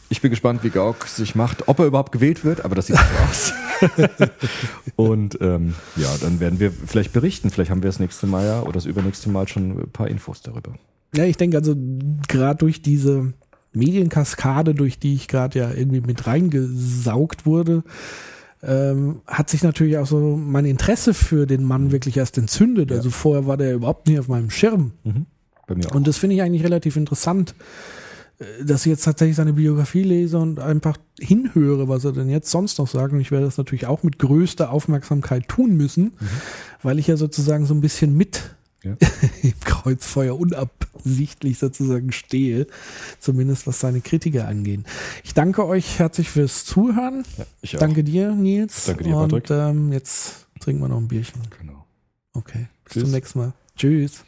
[SPEAKER 2] ich bin gespannt, wie Gauck sich macht, ob er überhaupt gewählt wird, aber das sieht so aus. [LAUGHS] und ähm, ja, dann werden wir vielleicht berichten. Vielleicht haben wir das nächste Mal ja oder das übernächste Mal schon ein paar Infos darüber.
[SPEAKER 3] Ja, ich denke also gerade durch diese Medienkaskade, durch die ich gerade ja irgendwie mit reingesaugt wurde, ähm, hat sich natürlich auch so mein Interesse für den Mann wirklich erst entzündet. Ja. Also vorher war der überhaupt nicht auf meinem Schirm. Mhm. Bei mir auch. Und das finde ich eigentlich relativ interessant dass ich jetzt tatsächlich seine Biografie lese und einfach hinhöre, was er denn jetzt sonst noch sagt. Und ich werde das natürlich auch mit größter Aufmerksamkeit tun müssen, mhm. weil ich ja sozusagen so ein bisschen mit ja. [LAUGHS] im Kreuzfeuer unabsichtlich sozusagen stehe, zumindest was seine Kritiker angehen. Ich danke euch herzlich fürs Zuhören. Ja, ich auch. Danke dir, Nils.
[SPEAKER 2] Danke dir,
[SPEAKER 3] Patrick. Und ähm, jetzt trinken wir noch ein Bierchen.
[SPEAKER 2] Genau.
[SPEAKER 3] Okay, bis Tschüss. zum nächsten Mal. Tschüss.